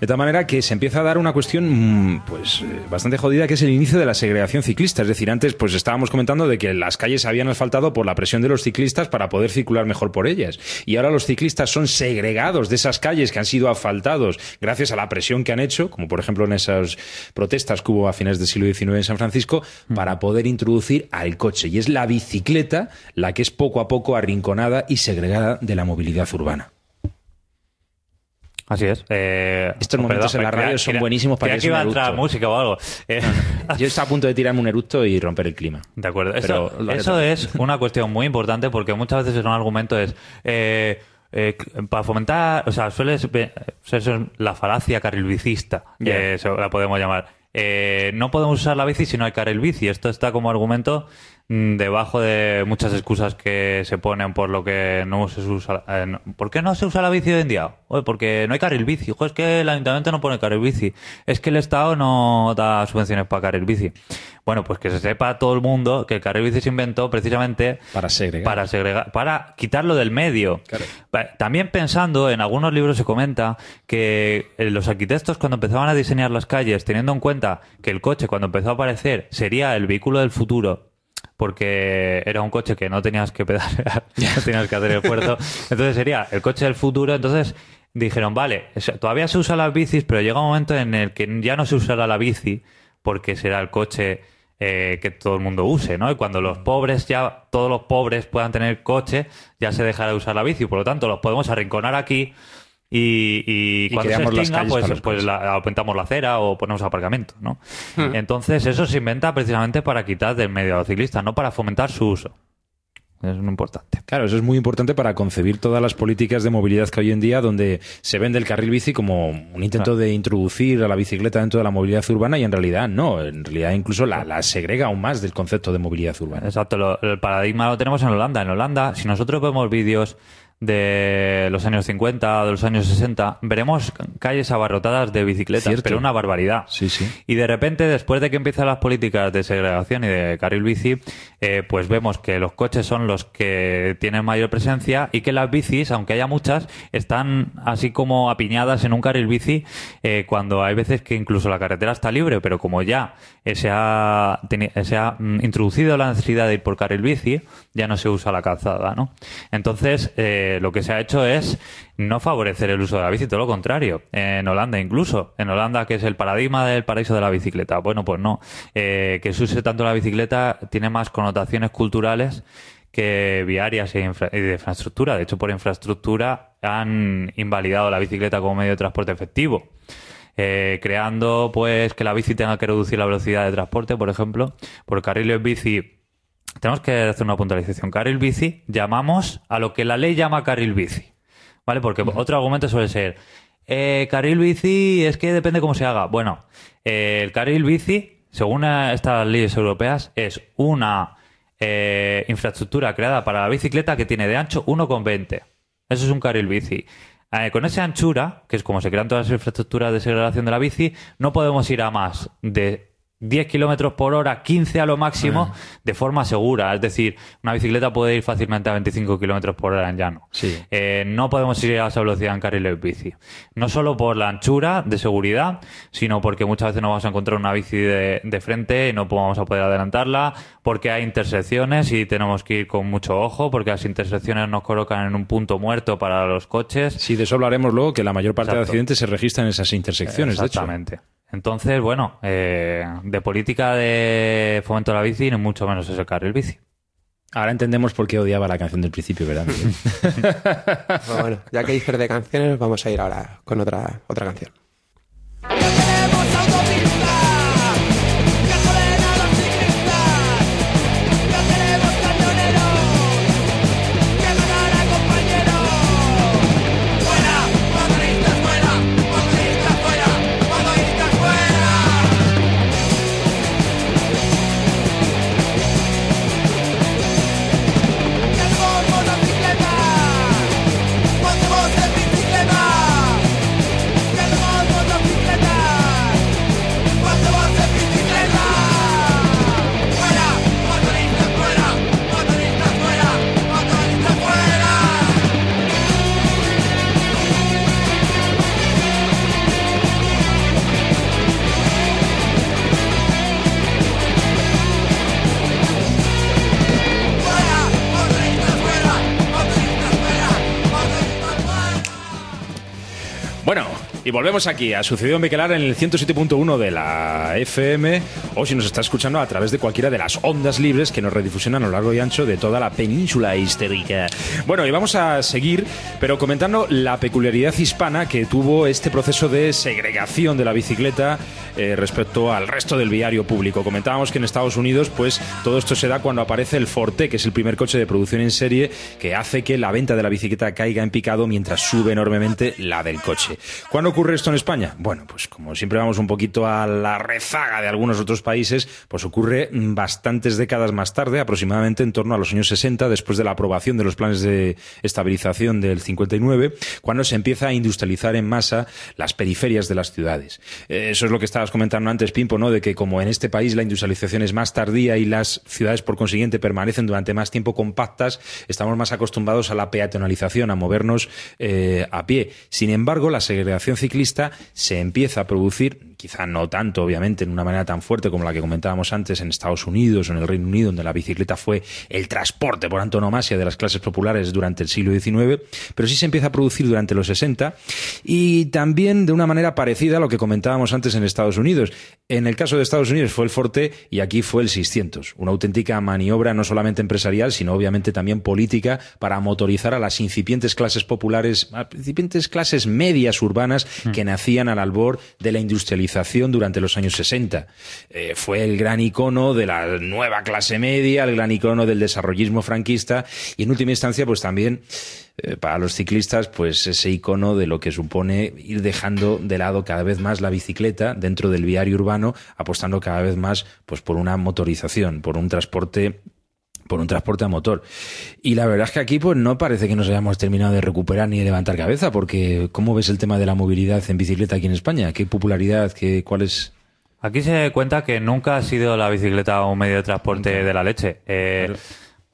De tal manera que se empieza a dar una cuestión mm, pues eh, bastante jodida, que es el inicio de la segregación ciclista. Es decir, antes pues estábamos comentando de que las calles se habían asfaltado por la presión de los ciclistas para poder circular mejor por ellas. Y ahora los ciclistas son segregados de esas calles que han sido asfaltados gracias a la presión que han hecho, como por ejemplo en esas protestas que hubo a finales del siglo XIX en San Francisco, para poder introducir al coche. Y es la bicicleta la que es poco a poco arrinconada y segregada de la movilidad urbana. Así es. Eh, Estos momentos en la radio son buenísimos para que iba a entrar música o algo. Eh, Yo estaba a punto de tirarme un eructo y romper el clima. De acuerdo. Pero Eso, eso es una cuestión muy importante porque muchas veces un argumento es eh, eh, para fomentar, o sea, suele ser eso es la falacia carrilbicista, que eso la podemos llamar. Eh, no podemos usar la bici si no hay carril bici. Esto está como argumento debajo de muchas excusas que se ponen por lo que no se usa. eh, no- ¿Por qué no se usa la bici hoy en día? Oye, porque no hay carril bici. Ojo, es que el ayuntamiento no pone carril bici. Es que el Estado no da subvenciones para carril bici. Bueno, pues que se sepa todo el mundo que el carril bici se inventó precisamente Para segregar. para segregar, para quitarlo del medio. También pensando, en algunos libros se comenta que eh, los arquitectos cuando empezaban a diseñar las calles, teniendo en cuenta que el coche cuando empezó a aparecer sería el vehículo del futuro, porque era un coche que no tenías que pedalear, no tenías que hacer esfuerzo, entonces sería el coche del futuro, entonces dijeron, vale, todavía se usan las bicis, pero llega un momento en el que ya no se usará la bici, porque será el coche eh, que todo el mundo use, ¿no? Y cuando los pobres ya, todos los pobres puedan tener coche, ya se dejará de usar la bici. Por lo tanto, los podemos arrinconar aquí y, y Y cuando se las extinga, pues, pues la, aumentamos la acera o ponemos aparcamiento, ¿no? Entonces, eso se inventa precisamente para quitar del medio a los ciclistas, no para fomentar su uso. Es muy importante. Claro, eso es muy importante para concebir todas las políticas de movilidad que hay hoy en día, donde se vende el carril bici como un intento de introducir a la bicicleta dentro de la movilidad urbana y en realidad no, en realidad incluso la, la segrega aún más del concepto de movilidad urbana. Exacto, lo- el paradigma lo tenemos en Holanda. En Holanda, si nosotros vemos vídeos de los años 50 o de los años 60, veremos calles abarrotadas de bicicletas, Cierto. pero una barbaridad. Sí, sí. Y de repente, después de que empiezan las políticas de segregación y de carril bici, eh, pues vemos que los coches son los que tienen mayor presencia y que las bicis, aunque haya muchas, están así como apiñadas en un carril bici eh, cuando hay veces que incluso la carretera está libre, pero como ya se ha, se ha mm, introducido la necesidad de ir por carril bici, ya no se usa la calzada, ¿no? Entonces, eh, lo que se ha hecho es no favorecer el uso de la bici, todo lo contrario. En Holanda incluso, en Holanda que es el paradigma del paraíso de la bicicleta. Bueno, pues no. Eh, que se use tanto la bicicleta tiene más connotaciones culturales que viarias e infra- y de infraestructura. De hecho, por infraestructura han invalidado la bicicleta como medio de transporte efectivo. Eh, creando pues que la bici tenga que reducir la velocidad de transporte, por ejemplo, por carriles bici tenemos que hacer una puntualización. Carril bici llamamos a lo que la ley llama carril bici. ¿Vale? Porque otro argumento suele ser, eh, carril bici es que depende cómo se haga. Bueno, eh, el carril bici, según estas leyes europeas, es una eh, infraestructura creada para la bicicleta que tiene de ancho 1,20. Eso es un carril bici. Eh, con esa anchura, que es como se crean todas las infraestructuras de segregación de la bici, no podemos ir a más de 10 kilómetros por hora, 15 a lo máximo, de forma segura. Es decir, una bicicleta puede ir fácilmente a 25 kilómetros por hora en llano. Sí. Eh, no podemos ir a esa velocidad en carriles bici. No solo por la anchura de seguridad, sino porque muchas veces no vamos a encontrar una bici de, de frente y no vamos a poder adelantarla, porque hay intersecciones y tenemos que ir con mucho ojo, porque las intersecciones nos colocan en un punto muerto para los coches. Sí, de eso hablaremos luego, que la mayor parte de accidentes se registran en esas intersecciones, de hecho. Exactamente. Entonces, bueno, eh, de política de fomento de la bici, ni mucho menos es el carril bici. Ahora entendemos por qué odiaba la canción del principio, ¿verdad? Pero bueno, ya que dices de canciones, vamos a ir ahora con otra, otra canción. Y volvemos aquí a Sucedió en Bequelar en el 107.1 de la FM o si nos está escuchando a través de cualquiera de las ondas libres que nos redifusionan a lo largo y ancho de toda la península histérica. Bueno, y vamos a seguir, pero comentando la peculiaridad hispana que tuvo este proceso de segregación de la bicicleta eh, respecto al resto del viario público. Comentábamos que en Estados Unidos, pues todo esto se da cuando aparece el Forte, que es el primer coche de producción en serie que hace que la venta de la bicicleta caiga en picado mientras sube enormemente la del coche. ¿Cuándo ocurre esto en España? Bueno, pues como siempre vamos un poquito a la rezaga de algunos otros países, pues ocurre mm, bastantes décadas más tarde, aproximadamente en torno a los años 60, después de la aprobación de los planes de estabilización del 59, cuando se empieza a industrializar en masa las periferias de las ciudades. Eh, Eso es lo que estabas comentando antes, Pimpo, ¿no? De que como en este país la industrialización es más tardía y las ciudades por consiguiente permanecen durante más tiempo compactas, estamos más acostumbrados a la peatonalización, a movernos eh, a pie. Sin embargo, la segregación ciclista se empieza a producir, quizá no tanto, obviamente, en una manera tan fuerte como la que comentábamos antes en Estados Unidos o en el Reino Unido, donde la bicicleta fue el transporte por antonomasia de las clases populares durante el siglo XIX, pero sí se empieza a producir durante los 60 y también de una manera parecida a lo que comentábamos antes en Estados Unidos. En el caso de Estados Unidos fue el Forte y aquí fue el 600, una auténtica maniobra no solamente empresarial, sino obviamente también política para motorizar a las incipientes clases populares, a incipientes clases medias urbanas que nacían al albor de la industrialización durante los años 60. Eh, fue el gran icono de la nueva clase media, el gran icono del desarrollismo franquista y en última instancia pues también eh, para los ciclistas, pues ese icono de lo que supone ir dejando de lado cada vez más la bicicleta dentro del viario urbano, apostando cada vez más pues por una motorización, por un transporte por un transporte a motor. Y la verdad es que aquí pues no parece que nos hayamos terminado de recuperar ni de levantar cabeza, porque ¿cómo ves el tema de la movilidad en bicicleta aquí en España? ¿Qué popularidad? Qué, ¿Cuál es? Aquí se cuenta que nunca ha sido la bicicleta un medio de transporte de la leche. Eh,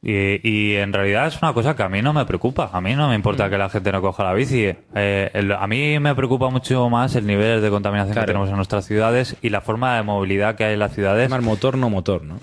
y, y en realidad es una cosa que a mí no me preocupa. A mí no me importa que la gente no coja la bici. Eh, el- a mí me preocupa mucho más el nivel de contaminación Claro. que tenemos en nuestras ciudades y la forma de movilidad que hay en las ciudades. Más motor, no motor, ¿no?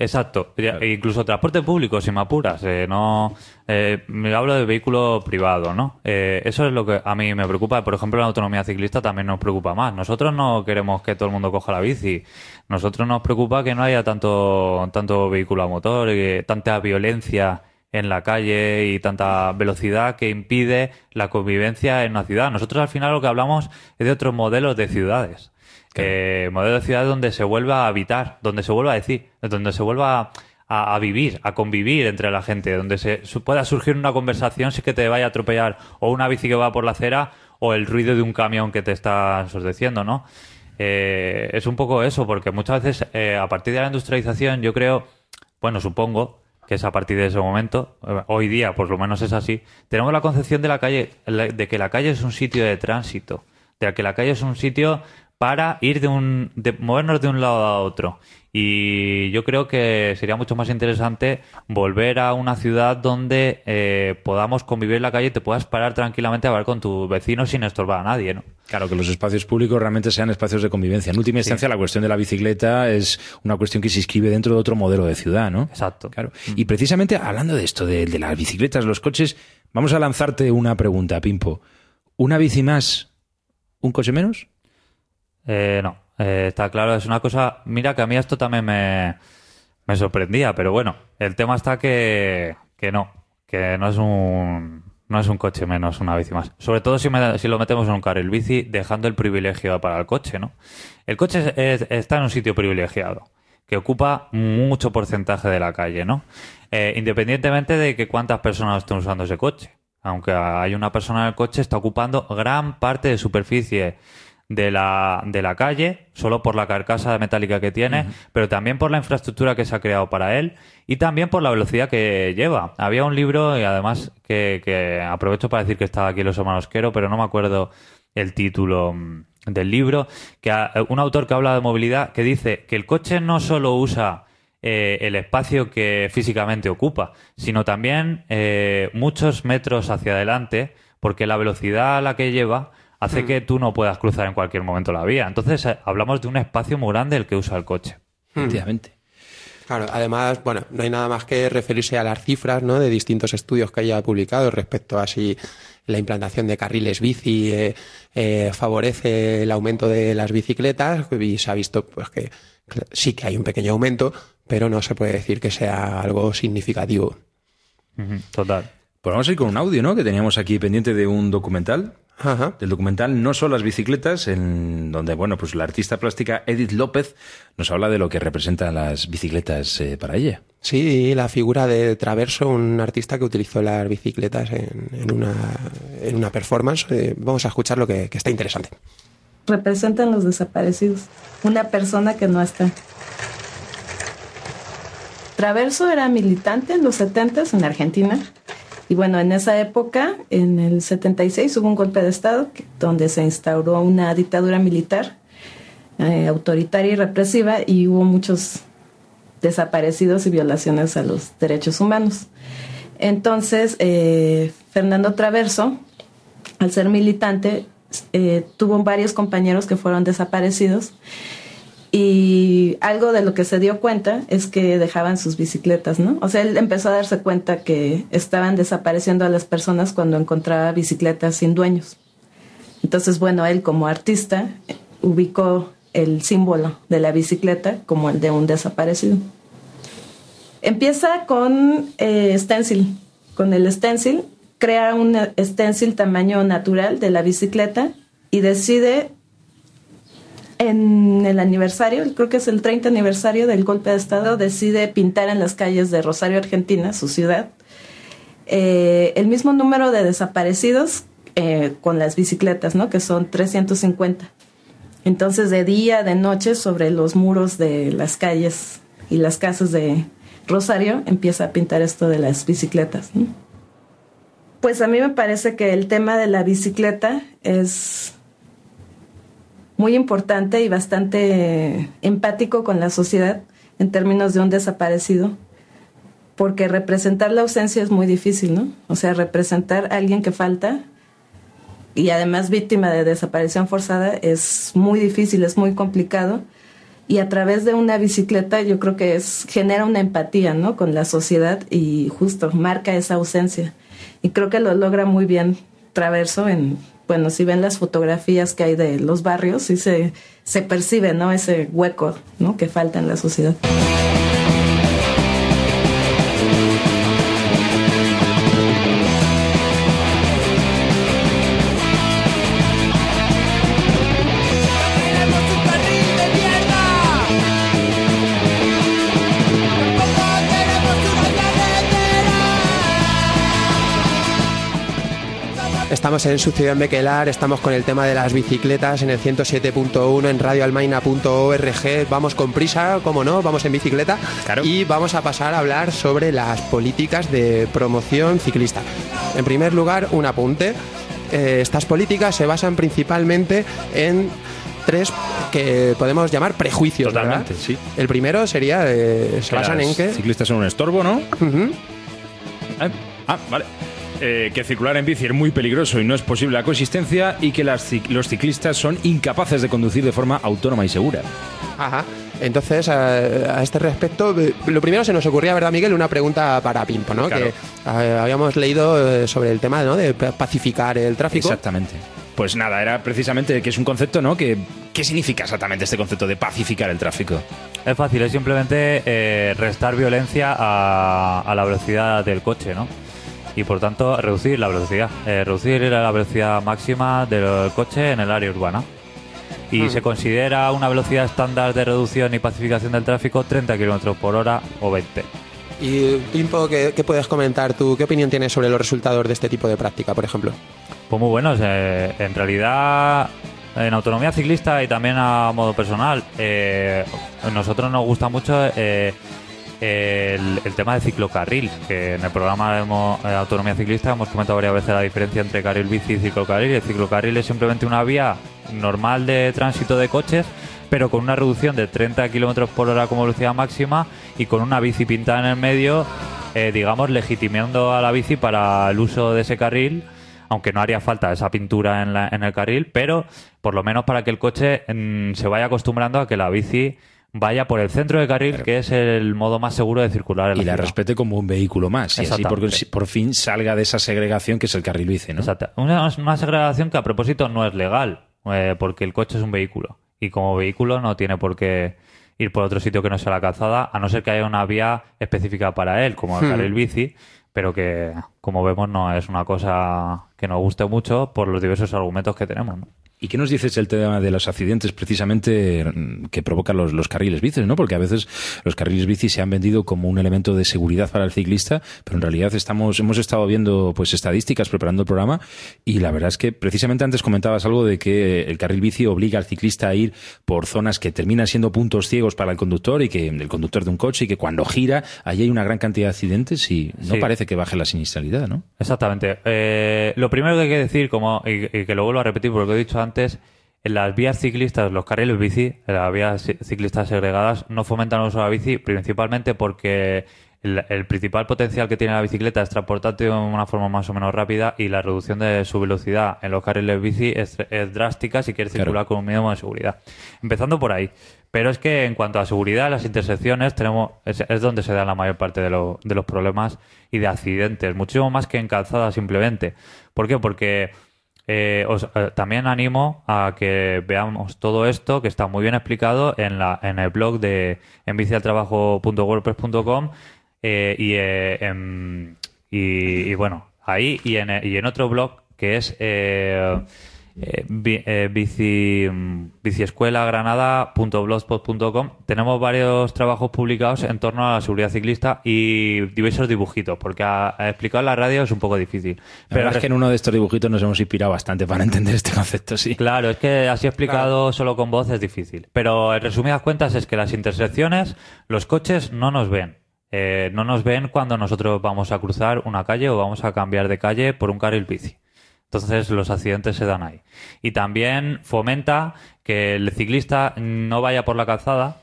Exacto. Incluso transporte público, si me apuras. eh, no, eh, me hablo de vehículo privado, ¿no? Eh, eso es lo que a mí me preocupa. Por ejemplo, la autonomía ciclista también nos preocupa más. Nosotros no queremos que todo el mundo coja la bici. Nosotros nos preocupa que no haya tanto, tanto vehículo a motor, y tanta violencia en la calle y tanta velocidad que impide la convivencia en una ciudad. Nosotros al final lo que hablamos es de otros modelos de ciudades. Eh, modelo de ciudad donde se vuelva a habitar, donde se vuelva a decir, donde se vuelva a, vivir, a convivir entre la gente, donde se su- pueda surgir una conversación si que te vaya a atropellar o una bici que va por la acera o el ruido de un camión que te está ensordeciendo, ¿no? Eh, es un poco eso, porque muchas veces eh, a partir de la industrialización yo creo, bueno, supongo que es a partir de ese momento, eh, hoy día por lo menos es así, tenemos la concepción de la calle, de que la calle es un sitio de tránsito, de que la calle es un sitio para ir de un, de movernos de un lado a otro. Y yo creo que sería mucho más interesante volver a una ciudad donde eh, podamos convivir en la calle y te puedas parar tranquilamente a hablar con tu vecino sin estorbar a nadie, ¿no? Claro, que los espacios públicos realmente sean espacios de convivencia. En última instancia, la cuestión de la bicicleta es una cuestión que se inscribe dentro de otro modelo de ciudad, ¿no? Exacto. Claro. Y precisamente hablando de esto, de, de las bicicletas, los coches, vamos a lanzarte una pregunta, Pimpo. ¿Una bici más, un coche menos? Eh, no, eh, está claro, es una cosa. Mira que a mí esto también me, me sorprendía, pero bueno, el tema está que, que no, que no es un no es un coche menos una bici más. Sobre todo si, me- si lo metemos en un carril bici, dejando el privilegio para el coche, ¿no? El coche es- es- está en un sitio privilegiado, que ocupa mucho porcentaje de la calle, ¿no? Eh, independientemente de que cuántas personas estén usando ese coche. Aunque hay una persona en el coche, está ocupando gran parte de superficie de la, de la calle, solo por la carcasa metálica que tiene, pero también por la infraestructura que se ha creado para él y también por la velocidad que lleva. Había un libro, y además que, que aprovecho para decir que estaba aquí Los Hermanos Quero, pero no me acuerdo el título mm, del libro, que ha- un autor que habla de movilidad que dice que el coche no solo usa eh, el espacio que físicamente ocupa, sino también eh, muchos metros hacia adelante, porque la velocidad a la que lleva hace que tú no puedas cruzar en cualquier momento la vía. Entonces eh, hablamos de un espacio muy grande el que usa el coche. Efectivamente. Claro, además, bueno, no hay nada más que referirse a las cifras ¿no? de distintos estudios que haya publicado respecto a si la implantación de carriles bici eh, eh, favorece el aumento de las bicicletas y se ha visto pues que sí que hay un pequeño aumento, pero no se puede decir que sea algo significativo. Total. Pues vamos a ir con un audio, ¿no? Que teníamos aquí pendiente de un documental. Ajá. Del documental No son las bicicletas, en donde, bueno, pues la artista plástica Edith López nos habla de lo que representan las bicicletas eh, para ella. Sí, la figura de Traverso, un artista que utilizó las bicicletas en, en una, en una performance. Eh, vamos a escuchar lo que, que está interesante. representan los desaparecidos. Una persona que no está. Traverso era militante en los 70 en Argentina. Y bueno, en esa época, en el 76, hubo un golpe de Estado donde se instauró una dictadura militar eh, autoritaria y represiva y hubo muchos desaparecidos y violaciones a los derechos humanos. Entonces, eh, Fernando Traverso, al ser militante, eh, tuvo varios compañeros que fueron desaparecidos y algo de lo que se dio cuenta es que dejaban sus bicicletas, ¿no? O sea, él empezó a darse cuenta que estaban desapareciendo a las personas cuando encontraba bicicletas sin dueños. Entonces, bueno, él como artista ubicó el símbolo de la bicicleta como el de un desaparecido. Empieza con eh, stencil. Con el stencil, crea un stencil tamaño natural de la bicicleta y decide en el aniversario, creo que es el 30 aniversario del golpe de Estado, decide pintar en las calles de Rosario, Argentina, su ciudad, eh, el mismo número de desaparecidos eh, con las bicicletas, ¿no? Que son 350. Entonces, de día, de noche, sobre los muros de las calles y las casas de, Rosario empieza a pintar esto de las bicicletas. Pues a mí me parece que el tema de la bicicleta es muy importante y bastante empático con la sociedad en términos de un desaparecido, porque representar la ausencia es muy difícil, ¿no? O sea, representar a alguien que falta y además víctima de desaparición forzada es muy difícil, es muy complicado. Y a través de una bicicleta yo creo que es, genera una empatía ¿no? con la sociedad y justo marca esa ausencia. Y creo que lo logra muy bien Traverso en, bueno, si ven las fotografías que hay de los barrios, sí se, se percibe ¿no? ese hueco ¿no? que falta en la sociedad. Estamos en su ciudad en Bequelar, estamos con el tema de las bicicletas en el 107.1 en radioalmaina.org. Vamos con prisa, como no, vamos en bicicleta Claro. y vamos a pasar a hablar sobre las políticas de promoción ciclista. En primer lugar, un apunte. Eh, estas políticas se basan principalmente en tres que podemos llamar prejuicios. ¿verdad? Totalmente, sí. El primero sería, eh, se basan en que... ciclistas son un estorbo, ¿no? Eh, Ah, vale. Eh, que circular en bici es muy peligroso y no es posible la coexistencia y que las los ciclistas son incapaces de conducir de forma autónoma y segura. Ajá. Entonces, a, a este respecto, eh, lo primero se nos ocurría, ¿verdad, Miguel? Una pregunta para Pimpo, ¿no? Claro. Que eh, habíamos leído eh, sobre el tema ¿no? de pa- pacificar el tráfico. Exactamente. Pues nada, era precisamente que es un concepto, ¿no? Que, ¿Qué significa exactamente este concepto de pacificar el tráfico? Es fácil, es simplemente eh, restar violencia a, a la velocidad del coche, ¿no? Y por tanto, reducir la velocidad. Eh, reducir la velocidad máxima del coche en el área urbana. Y se considera una velocidad estándar de reducción y pacificación del tráfico 30 kilómetros por hora o 20. Y Pimpo, ¿qué, qué puedes comentar tú? ¿Qué opinión tienes sobre los resultados de este tipo de práctica, por ejemplo? Pues muy buenos. eh, en realidad, en autonomía ciclista y también a modo personal, eh, a nosotros nos gusta mucho eh, el, tema de ciclocarril, que en el programa de eh, autonomía ciclista hemos comentado varias veces la diferencia entre carril bici y ciclocarril. El ciclocarril es simplemente una vía normal de tránsito de coches, pero con una reducción de 30 kilómetros por hora como velocidad máxima y con una bici pintada en el medio, eh, digamos, legitimando a la bici para el uso de ese carril aunque no haría falta esa pintura en, la- el carril, pero por lo menos para que el coche mm, se vaya acostumbrando a que la bici vaya por el centro de carril, que es el modo más seguro de circular en la Y la ciudad. respete como un vehículo más. Y así por, por fin salga de esa segregación que es el carril bici, ¿no? Exacto. Una, una segregación que a propósito no es legal, eh, porque el coche es un vehículo. Y como vehículo no tiene por qué ir por otro sitio que no sea la calzada, a no ser que haya una vía específica para él, como el Hmm. carril bici, pero que, como vemos, no es una cosa que nos guste mucho por los diversos argumentos que tenemos. ¿no? ¿Y qué nos dices el tema de los accidentes precisamente mm, que provocan los, los carriles bici, ¿no? Porque a veces los carriles bici se han vendido como un elemento de seguridad para el ciclista, pero en realidad estamos, hemos estado viendo pues estadísticas preparando el programa y la verdad es que precisamente antes comentabas algo de que el carril bici obliga al ciclista a ir por zonas que terminan siendo puntos ciegos para el conductor y que el conductor de un coche y que cuando gira ahí hay una gran cantidad de accidentes y no Sí. parece que baje la siniestralidad, ¿no? Exactamente. Eh, lo primero que hay que decir, como, y, y que lo vuelvo a repetir porque lo he dicho antes, en las vías ciclistas, los carriles bici, las vías ci- ciclistas segregadas, no fomentan el uso de la bici principalmente porque el, el principal potencial que tiene la bicicleta es transportarte de una forma más o menos rápida y la reducción de su velocidad en los carriles bici es, es drástica si quieres Claro. circular con un mínimo de seguridad. Empezando por ahí. Pero es que en cuanto a seguridad, las intersecciones tenemos es, es donde se dan la mayor parte de, lo- de los problemas y de accidentes, muchísimo más que en calzada simplemente. ¿Por qué? Porque eh, os- eh, también animo a que veamos todo esto que está muy bien explicado en, la, en el blog de envicialtrabajo.wordpress.com eh, y, eh, en- y, bueno, ahí en, y en otro blog que es eh, eh, bi- eh, bici, mm, biciescuelagranada.blogspot.com tenemos varios trabajos publicados en torno a la seguridad ciclista y diversos dibujitos, porque a, a explicar en la radio es un poco difícil. La verdad es que en uno de estos dibujitos nos hemos inspirado bastante para entender este concepto, sí. Claro, es que así explicado solo con voz es difícil. Pero en resumidas cuentas es que las intersecciones, los coches no nos ven. Eh, no nos ven cuando nosotros vamos a cruzar una calle o vamos a cambiar de calle por un carril bici. Entonces los accidentes se dan ahí. Y también fomenta que el ciclista no vaya por la calzada,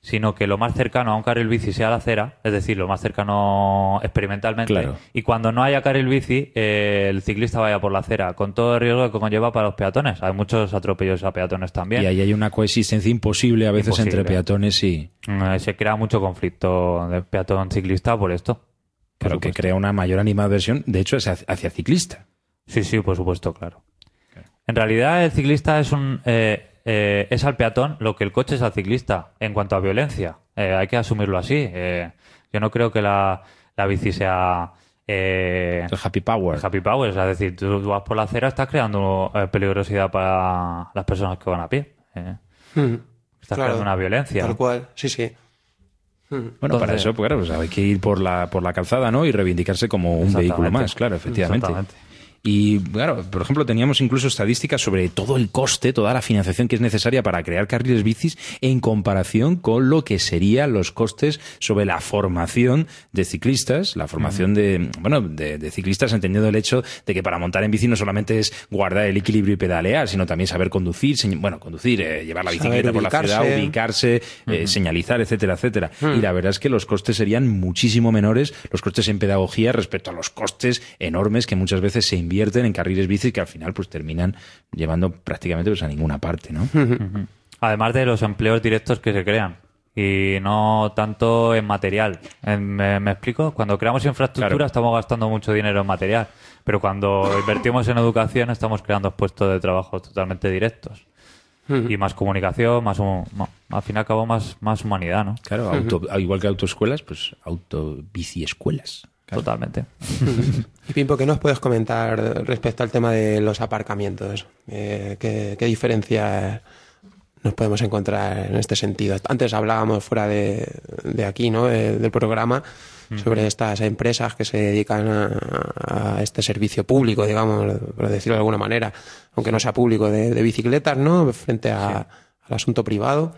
sino que lo más cercano a un carril bici sea la acera, es decir, lo más cercano experimentalmente. Claro. Y cuando no haya carril bici, eh, el ciclista vaya por la acera, con todo el riesgo que conlleva para los peatones. Hay muchos atropellos a peatones también. Y ahí hay una coexistencia imposible a veces Imposible. entre peatones y Eh, Se crea mucho conflicto de peatón-ciclista por esto. Por que crea una mayor animadversión, de hecho, hacia ciclista. Sí, sí, por supuesto, claro. En realidad, el ciclista es un eh, eh, es al peatón lo que el coche es al ciclista en cuanto a violencia. Eh, hay que asumirlo así. Eh, yo no creo que la, la bici sea eh, El happy power. happy power. Es decir, tú, tú vas por la acera, estás creando eh, peligrosidad para las personas que van a pie. Eh, Mm, estás claro, creando una violencia. Tal cual, sí, sí. Bueno, para eso, pues, claro, pues hay que ir por la, por la calzada, ¿no? Y reivindicarse como un vehículo más, claro, efectivamente. Exactamente. Y claro, por ejemplo, teníamos incluso estadísticas sobre todo el coste, toda la financiación que es necesaria para crear carriles bicis en comparación con lo que serían los costes sobre la formación de ciclistas, la formación de, bueno, de, de ciclistas entendiendo el hecho de que para montar en bici no solamente es guardar el equilibrio y pedalear, sino también saber conducir, bueno, conducir, eh, llevar la Saber bicicleta por la ubicarse. ciudad, ubicarse, eh, señalizar, etcétera, etcétera. Y la verdad es que los costes serían muchísimo menores, los costes en pedagogía respecto a los costes enormes que muchas veces se invierten en carriles bici que al final pues terminan llevando prácticamente pues a ninguna parte, ¿no? Además de los empleos directos que se crean. Y no tanto en material. En- ¿Me, me explico? Cuando creamos infraestructura Claro. estamos gastando mucho dinero en material. Pero cuando invertimos en educación estamos creando puestos de trabajo totalmente directos. Y más comunicación, más, ma- al fin y al cabo más, más humanidad, ¿no? Claro, auto- igual que autoescuelas, pues auto bici escuelas. Totalmente. Y Pimpo, ¿qué nos puedes comentar respecto al tema de los aparcamientos? Eh, ¿qué, qué diferencias nos podemos encontrar en este sentido? Antes hablábamos fuera de, de aquí, ¿no? De- del programa, sobre estas empresas que se dedican a, a este servicio público, digamos, por decirlo de alguna manera, aunque no sea público, de, de bicicletas, ¿no? Frente a- al asunto privado.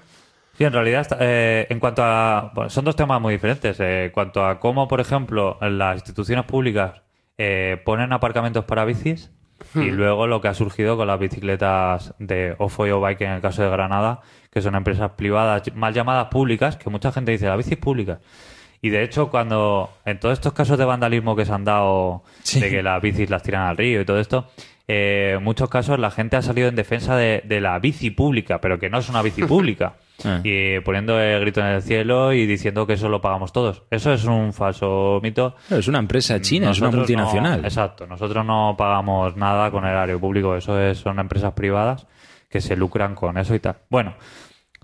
Sí, en realidad, está- eh, en cuanto a. bueno, son dos temas muy diferentes. Eh, en cuanto a cómo, por ejemplo, las instituciones públicas eh, ponen aparcamientos para bicis y luego lo que ha surgido con las bicicletas de Ofo y Bike en el caso de Granada, que son empresas privadas mal llamadas públicas, que mucha gente dice, la bici es pública. Y de hecho, cuando en todos estos casos de vandalismo que se han dado, Sí. de que las bicis las tiran al río y todo esto, eh, en muchos casos la gente ha salido en defensa de, de la bici pública, pero que no es una bici pública. Ah. Y poniendo el grito en el cielo y diciendo que eso lo pagamos todos. Eso es un falso mito. Claro, es una empresa china, es una multinacional. no- exacto. Nosotros no pagamos nada con el erario público. Eso es- son empresas privadas que se lucran con eso y tal. Bueno,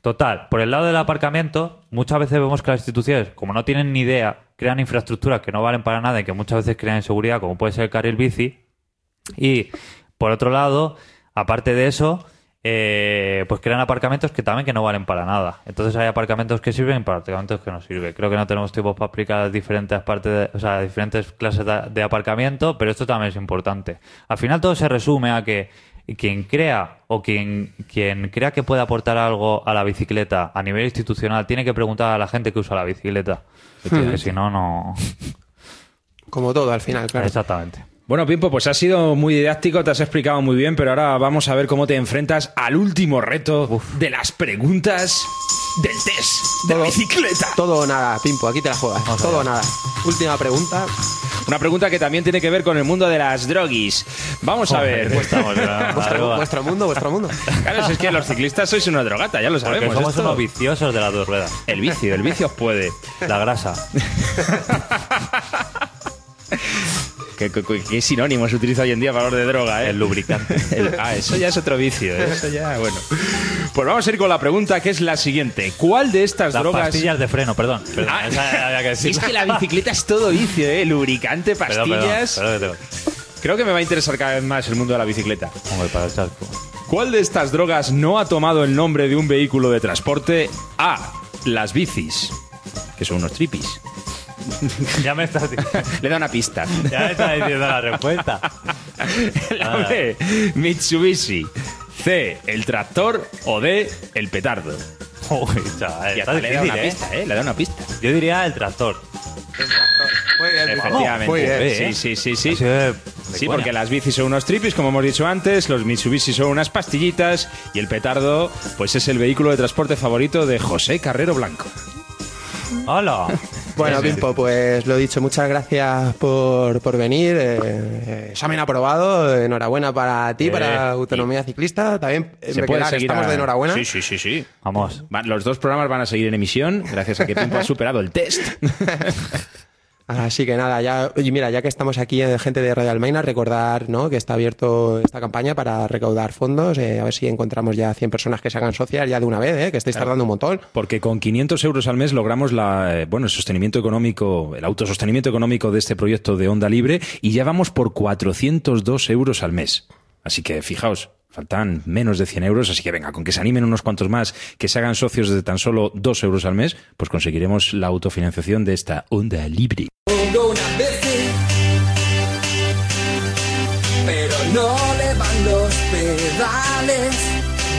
total. Por el lado del aparcamiento, muchas veces vemos que las instituciones, como no tienen ni idea, crean infraestructuras que no valen para nada y que muchas veces crean inseguridad, como puede ser el carril bici. Y por otro lado, aparte de eso, eh, pues crean aparcamientos que también que no valen para nada. Entonces hay aparcamientos que sirven y aparcamientos que no sirven. Creo que no tenemos tiempo para explicar diferentes partes, de- o sea, diferentes clases de, de aparcamiento, pero esto también es importante. Al final todo se resume a que quien crea o quien, quien crea que puede aportar algo a la bicicleta a nivel institucional tiene que preguntar a la gente que usa la bicicleta. Que si no, no. Como todo, al final, claro. Exactamente. Bueno, Pimpo, pues has sido muy didáctico, te has explicado muy bien, pero ahora vamos a ver cómo te enfrentas al último reto de las preguntas del test de la bicicleta. Todo o nada, Pimpo, aquí te la juegas. todo o nada. Última pregunta. Una pregunta que también tiene que ver con el mundo de las droguis. Vamos a ver. Vuestro, mundo, vuestro mundo. Claro, si es que los ciclistas sois una drogata, ya lo Porque sabemos. somos esto- unos viciosos de las dos ruedas. El vicio, el vicio os puede. La grasa. ¿Qué, qué- sinónimo se utiliza hoy en día para hablar de droga, eh? El lubricante. El- ah, eso ya es otro vicio, ¿eh? Eso ya, bueno. Pues vamos a ir con la pregunta que es la siguiente. ¿Cuál de estas Las drogas... pastillas de freno, perdón. Perdón, Ah. esa había que decirlo. Es que la bicicleta es todo vicio, ¿eh? Lubricante, pastillas... perdón, perdón, perdón. Creo que me va a interesar cada vez más el mundo de la bicicleta. Hombre, para. ¿Cuál de estas drogas no ha tomado el nombre de un vehículo de transporte? A. Las bicis, que son unos tripis. Ya me estás, Le da una pista. ya me estás diciendo la respuesta. La B. Mitsubishi. C. El tractor. O D. El petardo. Uy, chaval, Y está hasta le da difícil, una ¿eh? pista, ¿eh? Le da una pista. Yo diría el tractor. Muy bien. Efectivamente. Muy bien. Sí, sí, sí, sí. Así de- Sí, coña. porque las bicis son unos tripis, como hemos dicho antes, los Mitsubishi son unas pastillitas y el petardo, pues es el vehículo de transporte favorito de José Carrero Blanco. ¡Hola! Bueno, Sí, sí, Pimpo, pues lo dicho, muchas gracias por, por venir. eh, examen aprobado, enhorabuena para ti, Eh, para Autonomía Ciclista. También en Bequelar estamos a- de enhorabuena. Sí, sí, sí, sí. Vamos. Va- Los dos programas van a seguir en emisión gracias a que Pimpo ha superado el test. Así que nada, ya, y mira, ya que estamos aquí en gente de Radio Almaina, recordar ¿no? que está abierto esta campaña para recaudar fondos, eh, a ver si encontramos ya 100 personas que se hagan socias ya de una vez, eh, que estáis tardando un montón. Porque con 500 euros al mes logramos la, eh, bueno, el sostenimiento económico, el autosostenimiento económico de este proyecto de Onda Libre y ya vamos por 402 euros al mes. Así que fijaos, faltan menos de 100 euros, así que venga, con que se animen unos cuantos más, que se hagan socios de tan solo 2 euros al mes, pues conseguiremos la autofinanciación de esta Onda Libre. Pero no le van los pedales.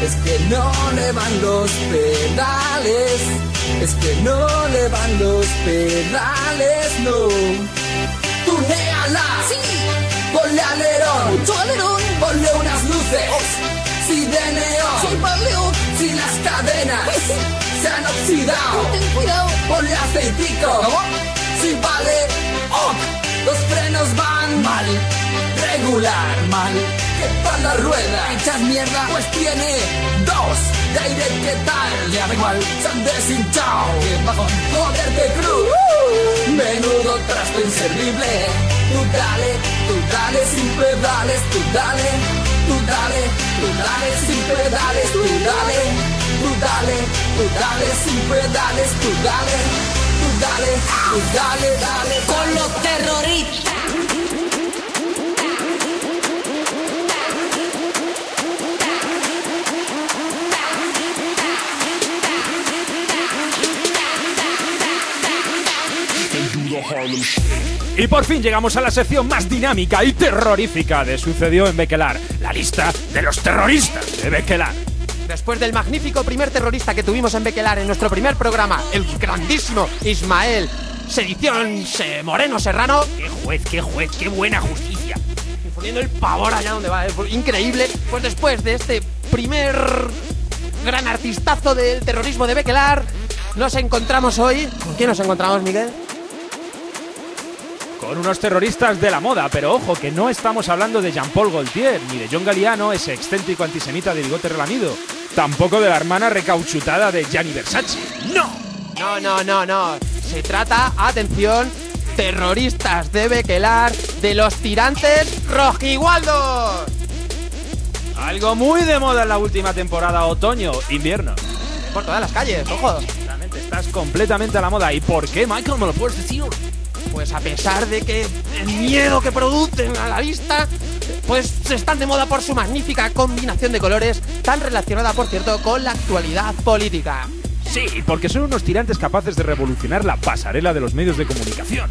Es que no le van los pedales. Es que no le van los pedales, no. Tuneala, sí. Ponle alerón, mucho alerón. Ponle unas luces, sí de neón. Sí, ponle Si las cadenas se han oxidado, ten cuidado. Ponle aceitico, si vale, ok. Los frenos van mal, regular mal. ¿Qué tal la rueda? ¿Echas mierda? Pues tiene dos. De aire, ¿qué tal? Ya da igual, se han deshinchado. ¡Qué bajón! ¡Joder, qué cruz! Menudo trasto inservible. Tú dale, tú dale sin pedales, tú dale. Tú dale, tú dale sin pedales, tú dale. Tú dale, tú dale sin pedales, tú dale. Tú dale, tú dale, dale. Con los terroristas. Y por fin llegamos a la sección más dinámica y terrorífica de Sucedió en Bequelar, la lista de los terroristas de Bequelar. Después del magnífico primer terrorista que tuvimos en Bequelar en nuestro primer programa, el grandísimo Ismael Sedición Se- Moreno Serrano, ¡Qué juez, qué juez, qué buena justicia! infundiendo el pavor allá donde va, increíble. Pues después de este primer gran artistazo del terrorismo de Bequelar, nos encontramos hoy. ¿Con quién nos encontramos, Miguel? Con unos terroristas de la moda, pero ojo, que no estamos hablando de Jean-Paul Gaultier, ni de John Galliano, ese excéntrico antisemita de bigote relamido. Tampoco de la hermana recauchutada de Gianni Versace. ¡No! No, no, no, no. Se trata, atención, terroristas de Bequelar de los tirantes rojigualdos. Algo muy de moda en la última temporada, otoño, invierno. Por todas las calles, ojo. Realmente estás completamente a la moda. ¿Y por qué, Michael? ¿Me lo puedes decir? Pues a pesar de que el miedo que producen a la vista, pues están de moda por su magnífica combinación de colores, tan relacionada, por cierto, con la actualidad política. Sí, porque son unos tirantes capaces de revolucionar la pasarela de los medios de comunicación.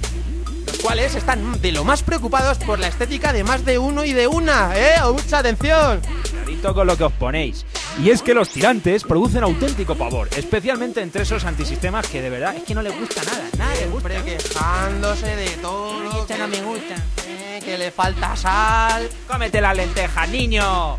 Los cuales están de lo más preocupados por la estética de más de uno y de una, ¿eh? ¡Mucha atención! Cuidadito con lo que os ponéis. Y es que los tirantes producen auténtico pavor, especialmente entre esos antisistemas que de verdad es que no les gusta nada, nada les gusta. Siempre quejándose de todo. Esto no me gusta. eh, que le falta sal. ¡Cómete la lenteja, niño!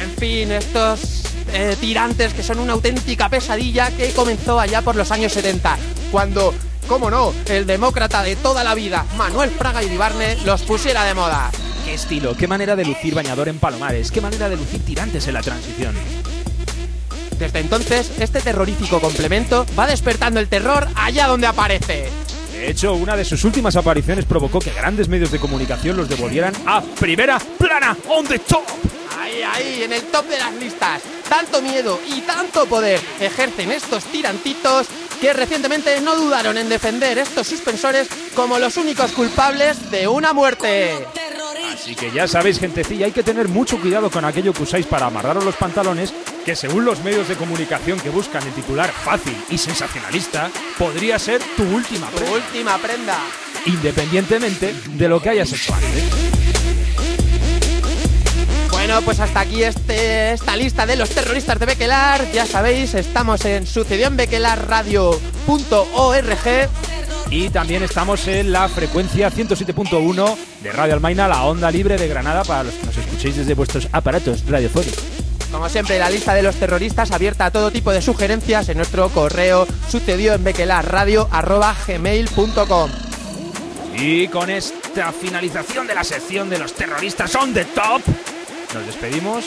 En fin, estos eh, tirantes que son una auténtica pesadilla que comenzó allá por los años 70, cuando, cómo no, el demócrata de toda la vida, Manuel Fraga Iribarne, los pusiera de moda. ¡Qué estilo! ¡Qué manera de lucir bañador en palomares! ¡Qué manera de lucir tirantes en la transición! Desde entonces, este terrorífico complemento va despertando el terror allá donde aparece. De hecho, una de sus últimas apariciones provocó que grandes medios de comunicación los devolvieran a primera plana, on the top. Ahí, en el top de las listas. Tanto miedo y tanto poder ejercen estos tirantitos que recientemente no dudaron en defender estos suspensores como los únicos culpables de una muerte. Así que ya sabéis, gentecilla, hay que tener mucho cuidado con aquello que usáis para amarraros los pantalones que según los medios de comunicación que buscan el titular fácil y sensacionalista, podría ser tu última Tu prenda, última prenda. independientemente de lo que hayas hecho antes. Bueno, pues hasta aquí este, esta lista de los terroristas de Bekelar. Ya sabéis, estamos en sucedionbekelarradio.org. Y también estamos en la frecuencia 107.1 de Radio Almaina, la onda libre de Granada, para los que nos escuchéis desde vuestros aparatos radiofónicos. Como siempre, la lista de los terroristas abierta a todo tipo de sugerencias en nuestro correo sucedió en gmail.com Y con esta finalización de la sección de los terroristas on the top, nos despedimos.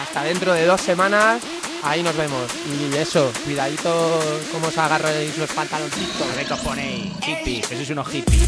Hasta dentro de dos semanas, ahí nos vemos. Y eso, cuidadito cómo os agarréis los pantaloncitos. ¿Qué ponéis? Hippies, que sois unos hippies.